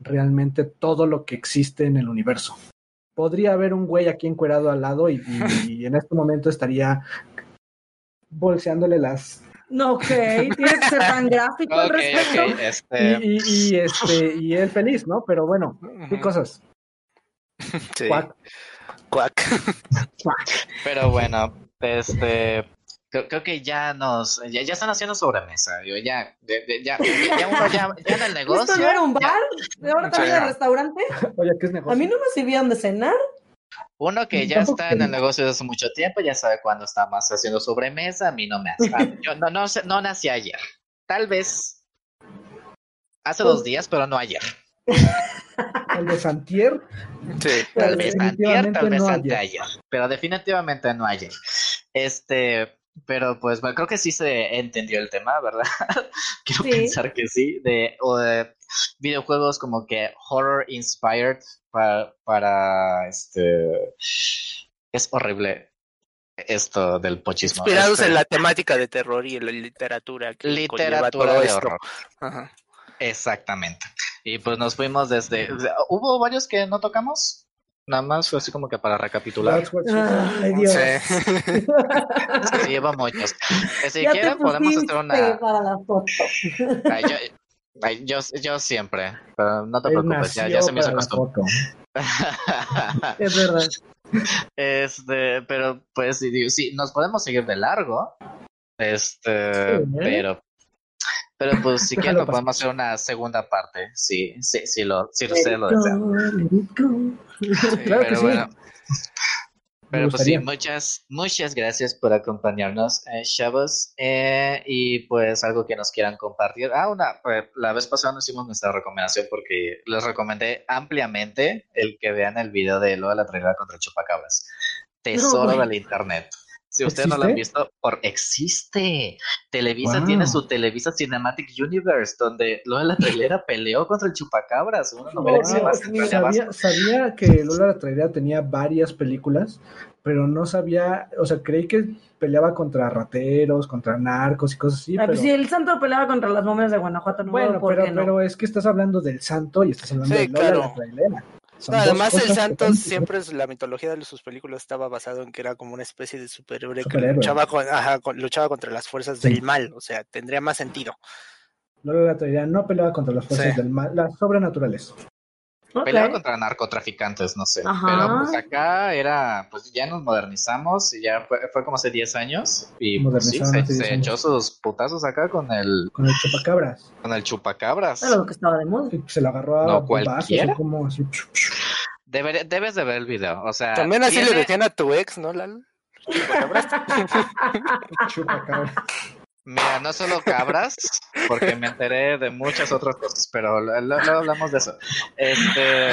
realmente todo lo que existe en el universo. Podría haber un güey aquí encuerado al lado y, y- y en este momento estaría bolseándole las No, ok. Tiene que ser tan gráfico al respecto. este, y, y, este y él feliz, ¿no? Pero bueno, qué cosas. sí, Cuac, cuac. cuac. pero bueno, este, creo, creo que ya nos, ya, ya están haciendo sobremesa, yo ya, de- de- ya, ya uno ya, ya en el negocio. ¿Esto no era un bar? ¿De ahora también el restaurante? Oye, ¿qué es negocio? A mí no me sirvieron de cenar. Uno que ya está en el negocio desde hace mucho tiempo, ya sabe cuándo está más haciendo sobremesa, a mí no me hace. Yo no, no, sé- no nací ayer. Tal vez hace dos días, pero no ayer. El de Santier, Sí. Tal vez antier, tal vez no anteayer. Pero definitivamente no ayer. Este, pero pues bueno, creo que sí se entendió el tema, ¿verdad? Quiero Sí. pensar que sí, de, o de videojuegos como que horror inspired para, para este es horrible esto del pochismo. Inspirados Este, en la temática de terror y en la literatura que literatura todo de esto. horror. Ajá. Exactamente. Y pues nos fuimos desde. ¿Hubo varios que no tocamos? Nada más fue así como que para recapitular. Said. Ay, Dios. Sí. Sí, lleva muchos. Que si Ya te quieren podemos hacer pusiste una. para la foto. Ay, yo, ay, yo, yo siempre. Pero no te Él preocupes, ya, ya se me hizo costumbre. Es verdad. este, pero pues sí, sí, nos podemos seguir de largo. Este, Sí, ¿eh? pero. Pero pues si quieren pasar. podemos hacer una segunda parte. Sí, sí, sí, lo, si ustedes lo desean. Sí, Claro Pero sí. bueno. Pero pues sí, muchas, muchas gracias por acompañarnos, eh, chavos. Eh, y pues algo que nos quieran compartir. Ah, una, pues, la vez pasada no hicimos nuestra recomendación porque les recomendé ampliamente el que vean el video de lo de la trailera contra chupacabras. Tesoro del internet. Si ustedes no lo han visto, por existe. Televisa tiene su Televisa Cinematic Universe, donde Lola la trailera peleó contra el chupacabras. Una novela sabía, sabía, que Lola la trailera tenía varias películas, pero no sabía, o sea, creí que peleaba contra rateros, contra narcos y cosas así. Ah, pues pero... Si el santo peleaba contra las momias de Guanajuato, no bueno, pero, pero es que estás hablando del santo y estás hablando de Lola la trailera además el Santos siempre es la mitología de sus películas estaba basado en que era como una especie de superhéroe, que luchaba, luchaba contra las fuerzas del mal, o sea, tendría más sentido. Lola la no peleaba contra las fuerzas del mal, las sobrenaturales. Peleaba contra narcotraficantes, no sé. Pero pues acá era, pues ya nos modernizamos y ya fue, fue como hace 10 años. Y pues, sí, se, echó sus putazos acá con el. Con el chupacabras. Con el chupacabras. Era lo que estaba de moda. Se lo agarró a no, cualquiera. Como así. debes de ver el video. O sea. También así le decían a tu ex, ¿no, Lalo? Chupacabras. chupacabras. Mira, no solo cabras, porque me enteré de muchas otras cosas, pero luego hablamos de eso. Este,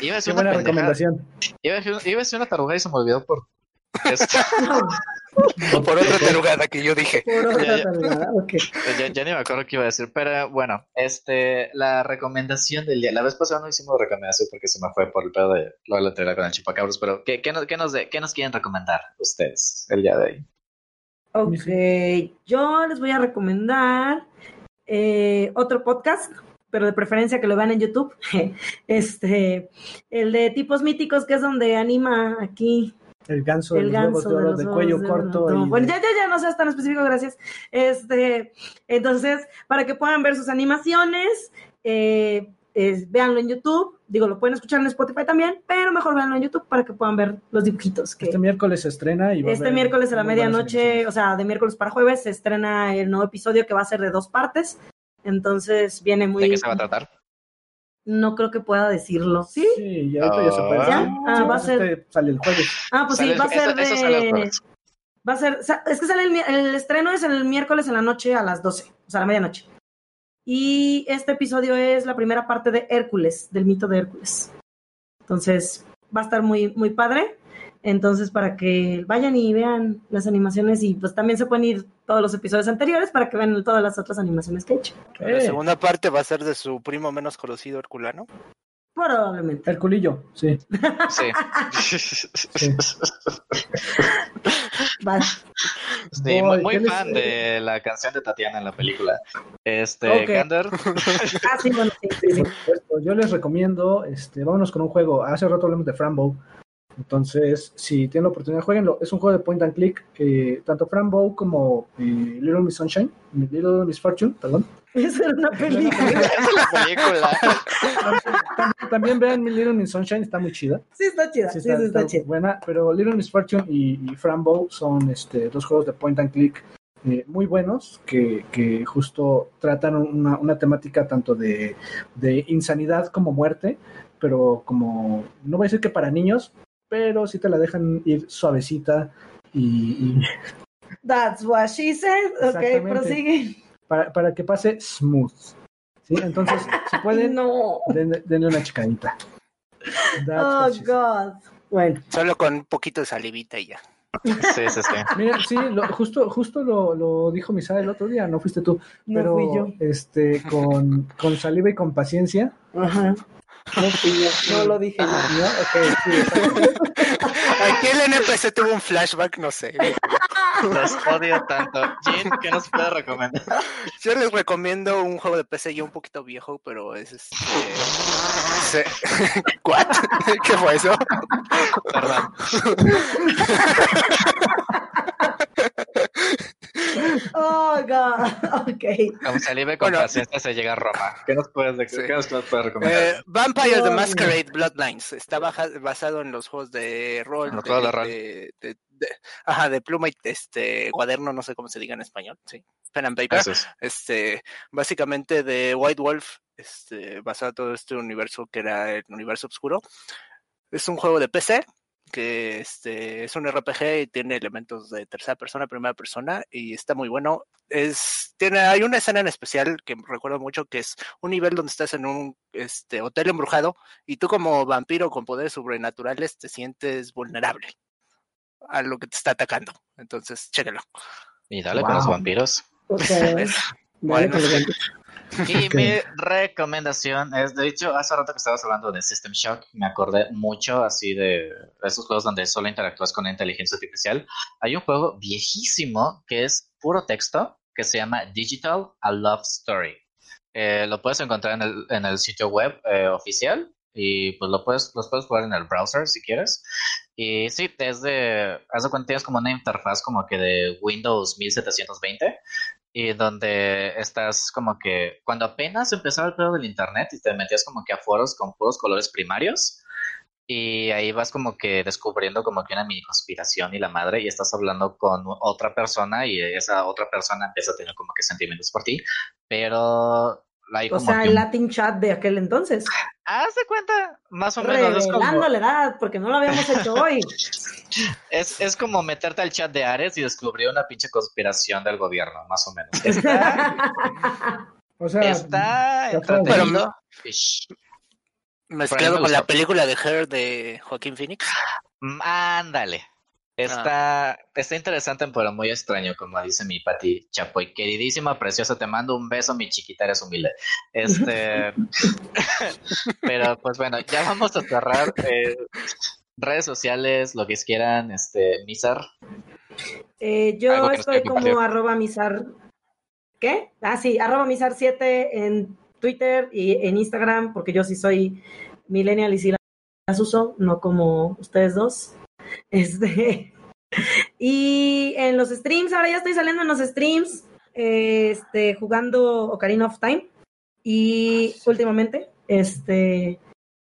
iba a decir una buena recomendación. Iba a, decir, iba a decir una tarugada y se me olvidó por esto. o por otra tarugada que yo dije. Por otra tarugada, okay. ya, ya, ni me acuerdo qué iba a decir, pero bueno, este, la recomendación del día. La vez pasada no hicimos recomendación porque se me fue por el pedo de lo de la teoría con el chupacabros, pero ¿qué, qué, nos, qué, nos ¿qué nos quieren recomendar ustedes el día de hoy? Ok, yo les voy a recomendar eh, otro podcast, pero de preferencia que lo vean en YouTube. este, el de tipos míticos, que es donde anima aquí. El ganso, el ganso de, los de, cuello corto. Bueno, ya, ya, ya no seas tan específico, gracias. Este, entonces, para que puedan ver sus animaciones, eh, véanlo en YouTube. Digo, lo pueden escuchar en Spotify también, pero mejor véanlo en YouTube para que puedan ver los dibujitos. Que este miércoles se estrena y Este miércoles a la medianoche, o sea, de miércoles para jueves, se estrena el nuevo episodio que va a ser de dos partes. Entonces viene muy. ¿De qué se va a tratar? No creo que pueda decirlo. ¿Sí? Sí, ya ahorita ya se puede. ¿Ya? Ah, va a ser. Este sale el jueves. Ah, pues sí, va a ser de. Va a ser. Es que sale el, el estreno es el miércoles en la noche a las 12, o sea, a la medianoche. Y este episodio es la primera parte de Hércules, del mito de Hércules. Entonces, va a estar muy, muy padre. Entonces, para que vayan y vean las animaciones y pues también se pueden ir todos los episodios anteriores para que vean todas las otras animaciones que he hecho. La segunda parte va a ser de su primo menos conocido, Herculano. Probablemente. El culillo, sí. Sí. sí. Sí, muy, fan de la canción de Tatiana en la película. Este, Gander. ah, sí, bueno, sí, sí, Yo les recomiendo, este, vámonos con un juego. Hace rato hablamos de Frambo. Entonces, si tienen la oportunidad, jueguenlo. Es un juego de point and click. que tanto Frambo como eh, Little Miss Sunshine, Little Miss Fortune, perdón. Es una película. es una película. también, vean Little Miss Sunshine, está muy chida. Sí, está chida. Sí, está, chida. Buena, pero Little Miss Fortune y, y Frambo son este, dos juegos de point and click eh, muy buenos que, que justo tratan una, una temática tanto de, de, insanidad como muerte, pero como, no voy a decir que para niños, pero sí te la dejan ir suavecita y... That's what she said. Ok, prosigue. Para, para que pase smooth. ¿Sí? Entonces, si pueden, no. denle una chicadita. oh, God. Bueno. Solo con un poquito de salivita y ya. Sí, sí, sí. Mira, sí, lo, justo, justo lo, lo dijo Misa el otro día, no fuiste tú, pero no fui yo. este, con, con saliva y con paciencia. Ajá. No, lo dije ¿No? Okay, sí, Aquí el NPC tuvo un flashback, no sé. Los odio tanto. Jin, ¿qué nos puede recomendar? Yo les recomiendo un juego de PC ya un poquito viejo, pero es este. ¿What? ¿Qué fue eso? Perdón. Oh, God. Ok. Como saliva con bueno, paciencia se llega a Roma. ¿Qué nos puedes, de, sí. ¿qué nos puedes recomendar? Eh, Vampire the Masquerade Bloodlines. Está baja, basado en los juegos de rol. No, de, de, rol. De, de, ajá, de pluma y este cuaderno, no sé cómo se diga en español. Sí. Pen and paper. Es. Este, básicamente de White Wolf, este, basado en todo este universo que era el universo oscuro. Es un juego de PC que este es un RPG y tiene elementos de tercera persona, primera persona y está muy bueno. Es tiene hay una escena en especial que recuerdo mucho que es un nivel donde estás en un este hotel embrujado y tú como vampiro con poderes sobrenaturales te sientes vulnerable a lo que te está atacando. Entonces, chéquelo. Y dale con los vampiros. Bueno. Y Ok. mi recomendación es, de hecho, hace rato que estabas hablando de System Shock, me acordé mucho así de esos juegos donde solo interactúas con inteligencia artificial. Hay un juego viejísimo que es puro texto que se llama Digital A Love Story. Eh, lo puedes encontrar en el, en el sitio web eh, oficial y pues lo puedes, los puedes jugar en el browser si quieres. Y sí, es de, haz de cuenta, tienes como una interfaz como que de Windows 1720 y donde estás como que cuando apenas empezaba el pedo del internet y te metías como que a foros con puros colores primarios y ahí vas como que descubriendo como que una mini conspiración y la madre y estás hablando con otra persona y esa otra persona empieza a tener como que sentimientos por ti, pero O sea, el Latin chat de aquel entonces. haz de cuenta más o menos es como, Revelando la edad, porque no lo habíamos hecho hoy. es, es como meterte al chat de Ares y descubrir una pinche conspiración del gobierno, más o menos. Está, O sea, está entretenido. Mezclado me con la película de Her de Joaquín Phoenix. Mm, Ándale. Está, está interesante, pero muy extraño, como dice mi Pati Chapoy. Queridísima, preciosa, te mando un beso, mi chiquita, eres humilde. Este, pero pues bueno, ya vamos a cerrar. eh, redes sociales, lo que quieran, este, Misar. Eh, yo estoy como arroba misar. ¿Qué? Ah, sí, arroba misar7 en Twitter y en Instagram, porque yo sí soy millennial y sí las uso, no como ustedes dos. Este. Y en los streams, ahora ya estoy saliendo en los streams, eh, este, jugando Ocarina of Time. Y últimamente, este,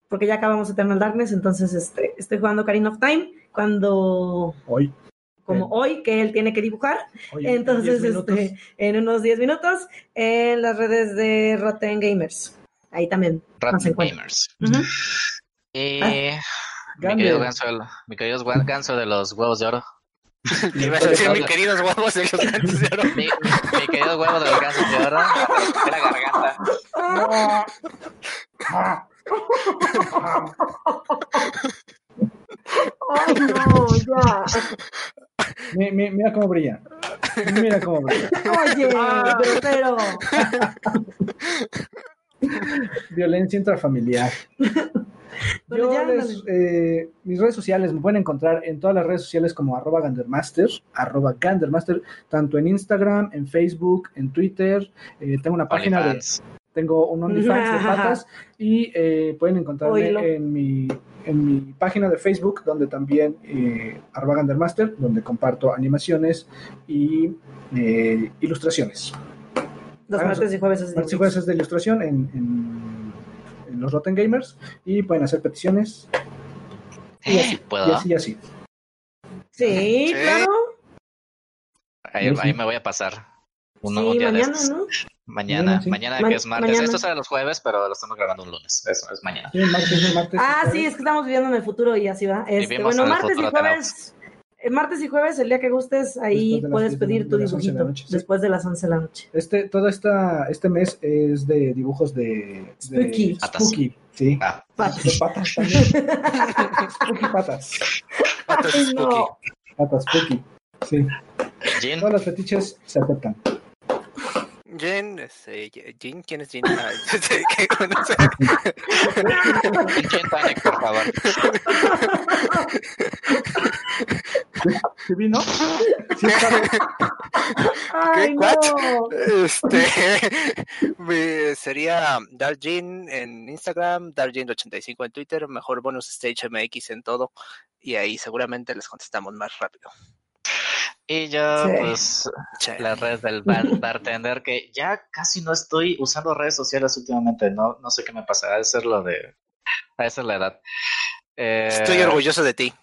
porque ya acabamos Eternal Darkness, entonces este, estoy jugando Ocarina of Time cuando hoy. como hoy, que él tiene que dibujar. hoy en Entonces, 10 minutos. este, en unos 10 minutos, en las redes de Rotten Gamers. Ahí también. Encuentran. Gamers. Y mi querido ganso, mi querido ganso de los huevos de oro. Te iba a decir, mis queridos huevos de los gansos de oro. Mi, mi querido huevo de los gansos de oro. De la garganta. Ay, no, ya. Mi- mi- mira cómo brilla. Mira cómo brilla. Oye, Ah. grosero. Violencia intrafamiliar. Pero Yo ya, les, eh, mis redes sociales me pueden encontrar en todas las redes sociales como arroba Gandermaster, arroba Gandermaster, tanto en Instagram, en Facebook, en Twitter. eh, tengo una página de, tengo un OnlyFans de patas y eh, pueden encontrarme en mi, en mi página de Facebook, donde también eh, arroba Gandermaster, donde comparto animaciones y eh, ilustraciones. Los Ah, martes y jueves es Martes y jueves es de ilustración en, en- en los Rotten Gamers y pueden hacer peticiones y así, y ¿Puedo? así, y así. Sí, Sí. claro. Ahí, Sí, sí. ahí me voy a pasar. Un, un sí, día de mañana, estos. ¿no? Mañana, sí. mañana Ma- que es martes. mañana. Esto sale los jueves, pero lo estamos grabando un lunes. Eso es mañana. Sí, martes, martes, Ah, sí, es que estamos viviendo en el futuro y así va. Este, Vivimos bueno, martes y jueves. eh, Martes y jueves, el día que gustes, ahí Después de las puedes diez de la- pedir tu de dibujito. noche, sí. Después de las 11 de la noche. Este, todo esta, este mes es de dibujos de, de Spooky. Sí. Ah, patas también. spooky patas. Patas Ay, spooky. no. Patas spooky. Sí. Jin, Todas las fetiches se aceptan. Jen, este, Jin, ¿quién es Jin? Ah, este, ¿qué conoce? gin tonic, por favor. ¿Sí vino? Sí, Ay, no. Este, me- sería Darjin en Instagram, Darjin85 en Twitter, mejor bonus stage MX en todo, y ahí seguramente les contestamos más rápido. Y yo, Sí. pues, Che. las redes del bar- bartender, que ya casi no estoy usando redes sociales últimamente. No, no sé qué me pasa. De ser lo de. De ser la edad. Eh, Estoy orgulloso de ti.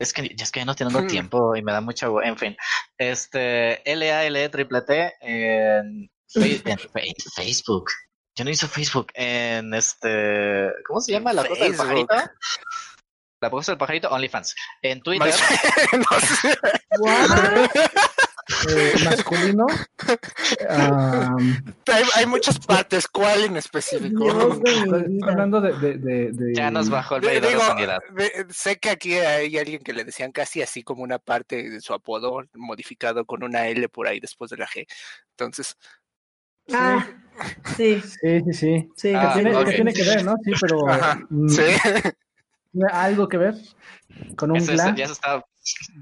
Es que, es que ya no tengo Hmm. tiempo y me da mucha. En fin. Este. L-A-L-E triple T en, en Facebook. Yo no hice Facebook. En este. ¿Cómo se llama la cosa del pajarito? La propuesta del pajarito, OnlyFans. En Twitter, No sé. Eh, masculino. hay, hay muchas partes, ¿cuál en específico? De hablando de, de, de, de- ya nos bajó el Di- medidor de Digo, sanidad. de- sé que aquí hay alguien que le decían casi así como una parte de su apodo modificado con una L por ahí después de la G. Entonces, Ah, sí, Sí, sí, sí. sí. Ah, que, tiene, que tiene que ver, ¿no? Sí, pero Ajá, mm, sí. ¿tiene algo que ver con un Eso es- gla. ya se está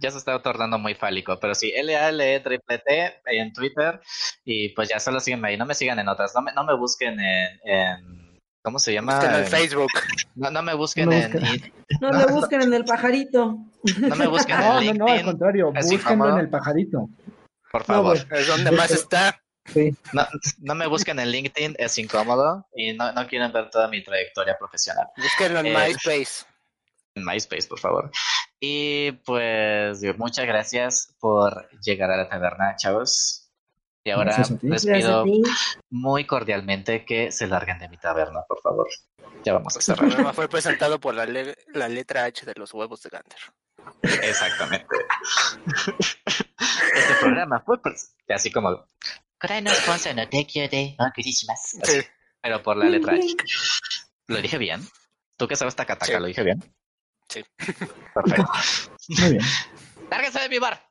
ya se está tornando muy fálico, pero sí, L-A-L-E triple T en Twitter y pues ya solo síganme ahí, no me sigan en otras, no me, no me busquen en, en- ¿cómo se llama? En Facebook. No, no me busquen No en, busquen. No me busquen en el pajarito. no me busquen en No, no, no, al LinkedIn, contrario, es búsquenlo incómodo. en el pajarito. por No, favor. Es donde más está. Sí. No, no me busquen en LinkedIn, es incómodo y no, no quieren ver toda mi trayectoria profesional. Búsquenlo en Eh, MySpace. En MySpace, por favor. Y pues digo, muchas gracias por llegar a la taberna, chavos. Y ahora les pido muy cordialmente que se larguen de mi taberna, por favor. Ya vamos a Este cerrar. programa fue presentado por la, le- la letra H de los huevos de Gander. Exactamente. Este programa fue así como Sí. pero por la letra H. ¿Lo dije bien? ¿Tú que sabes Takataka? Sí. ¿Lo dije bien? Sí. Perfecto. Muy bien. ¡Lárguense de mi bar!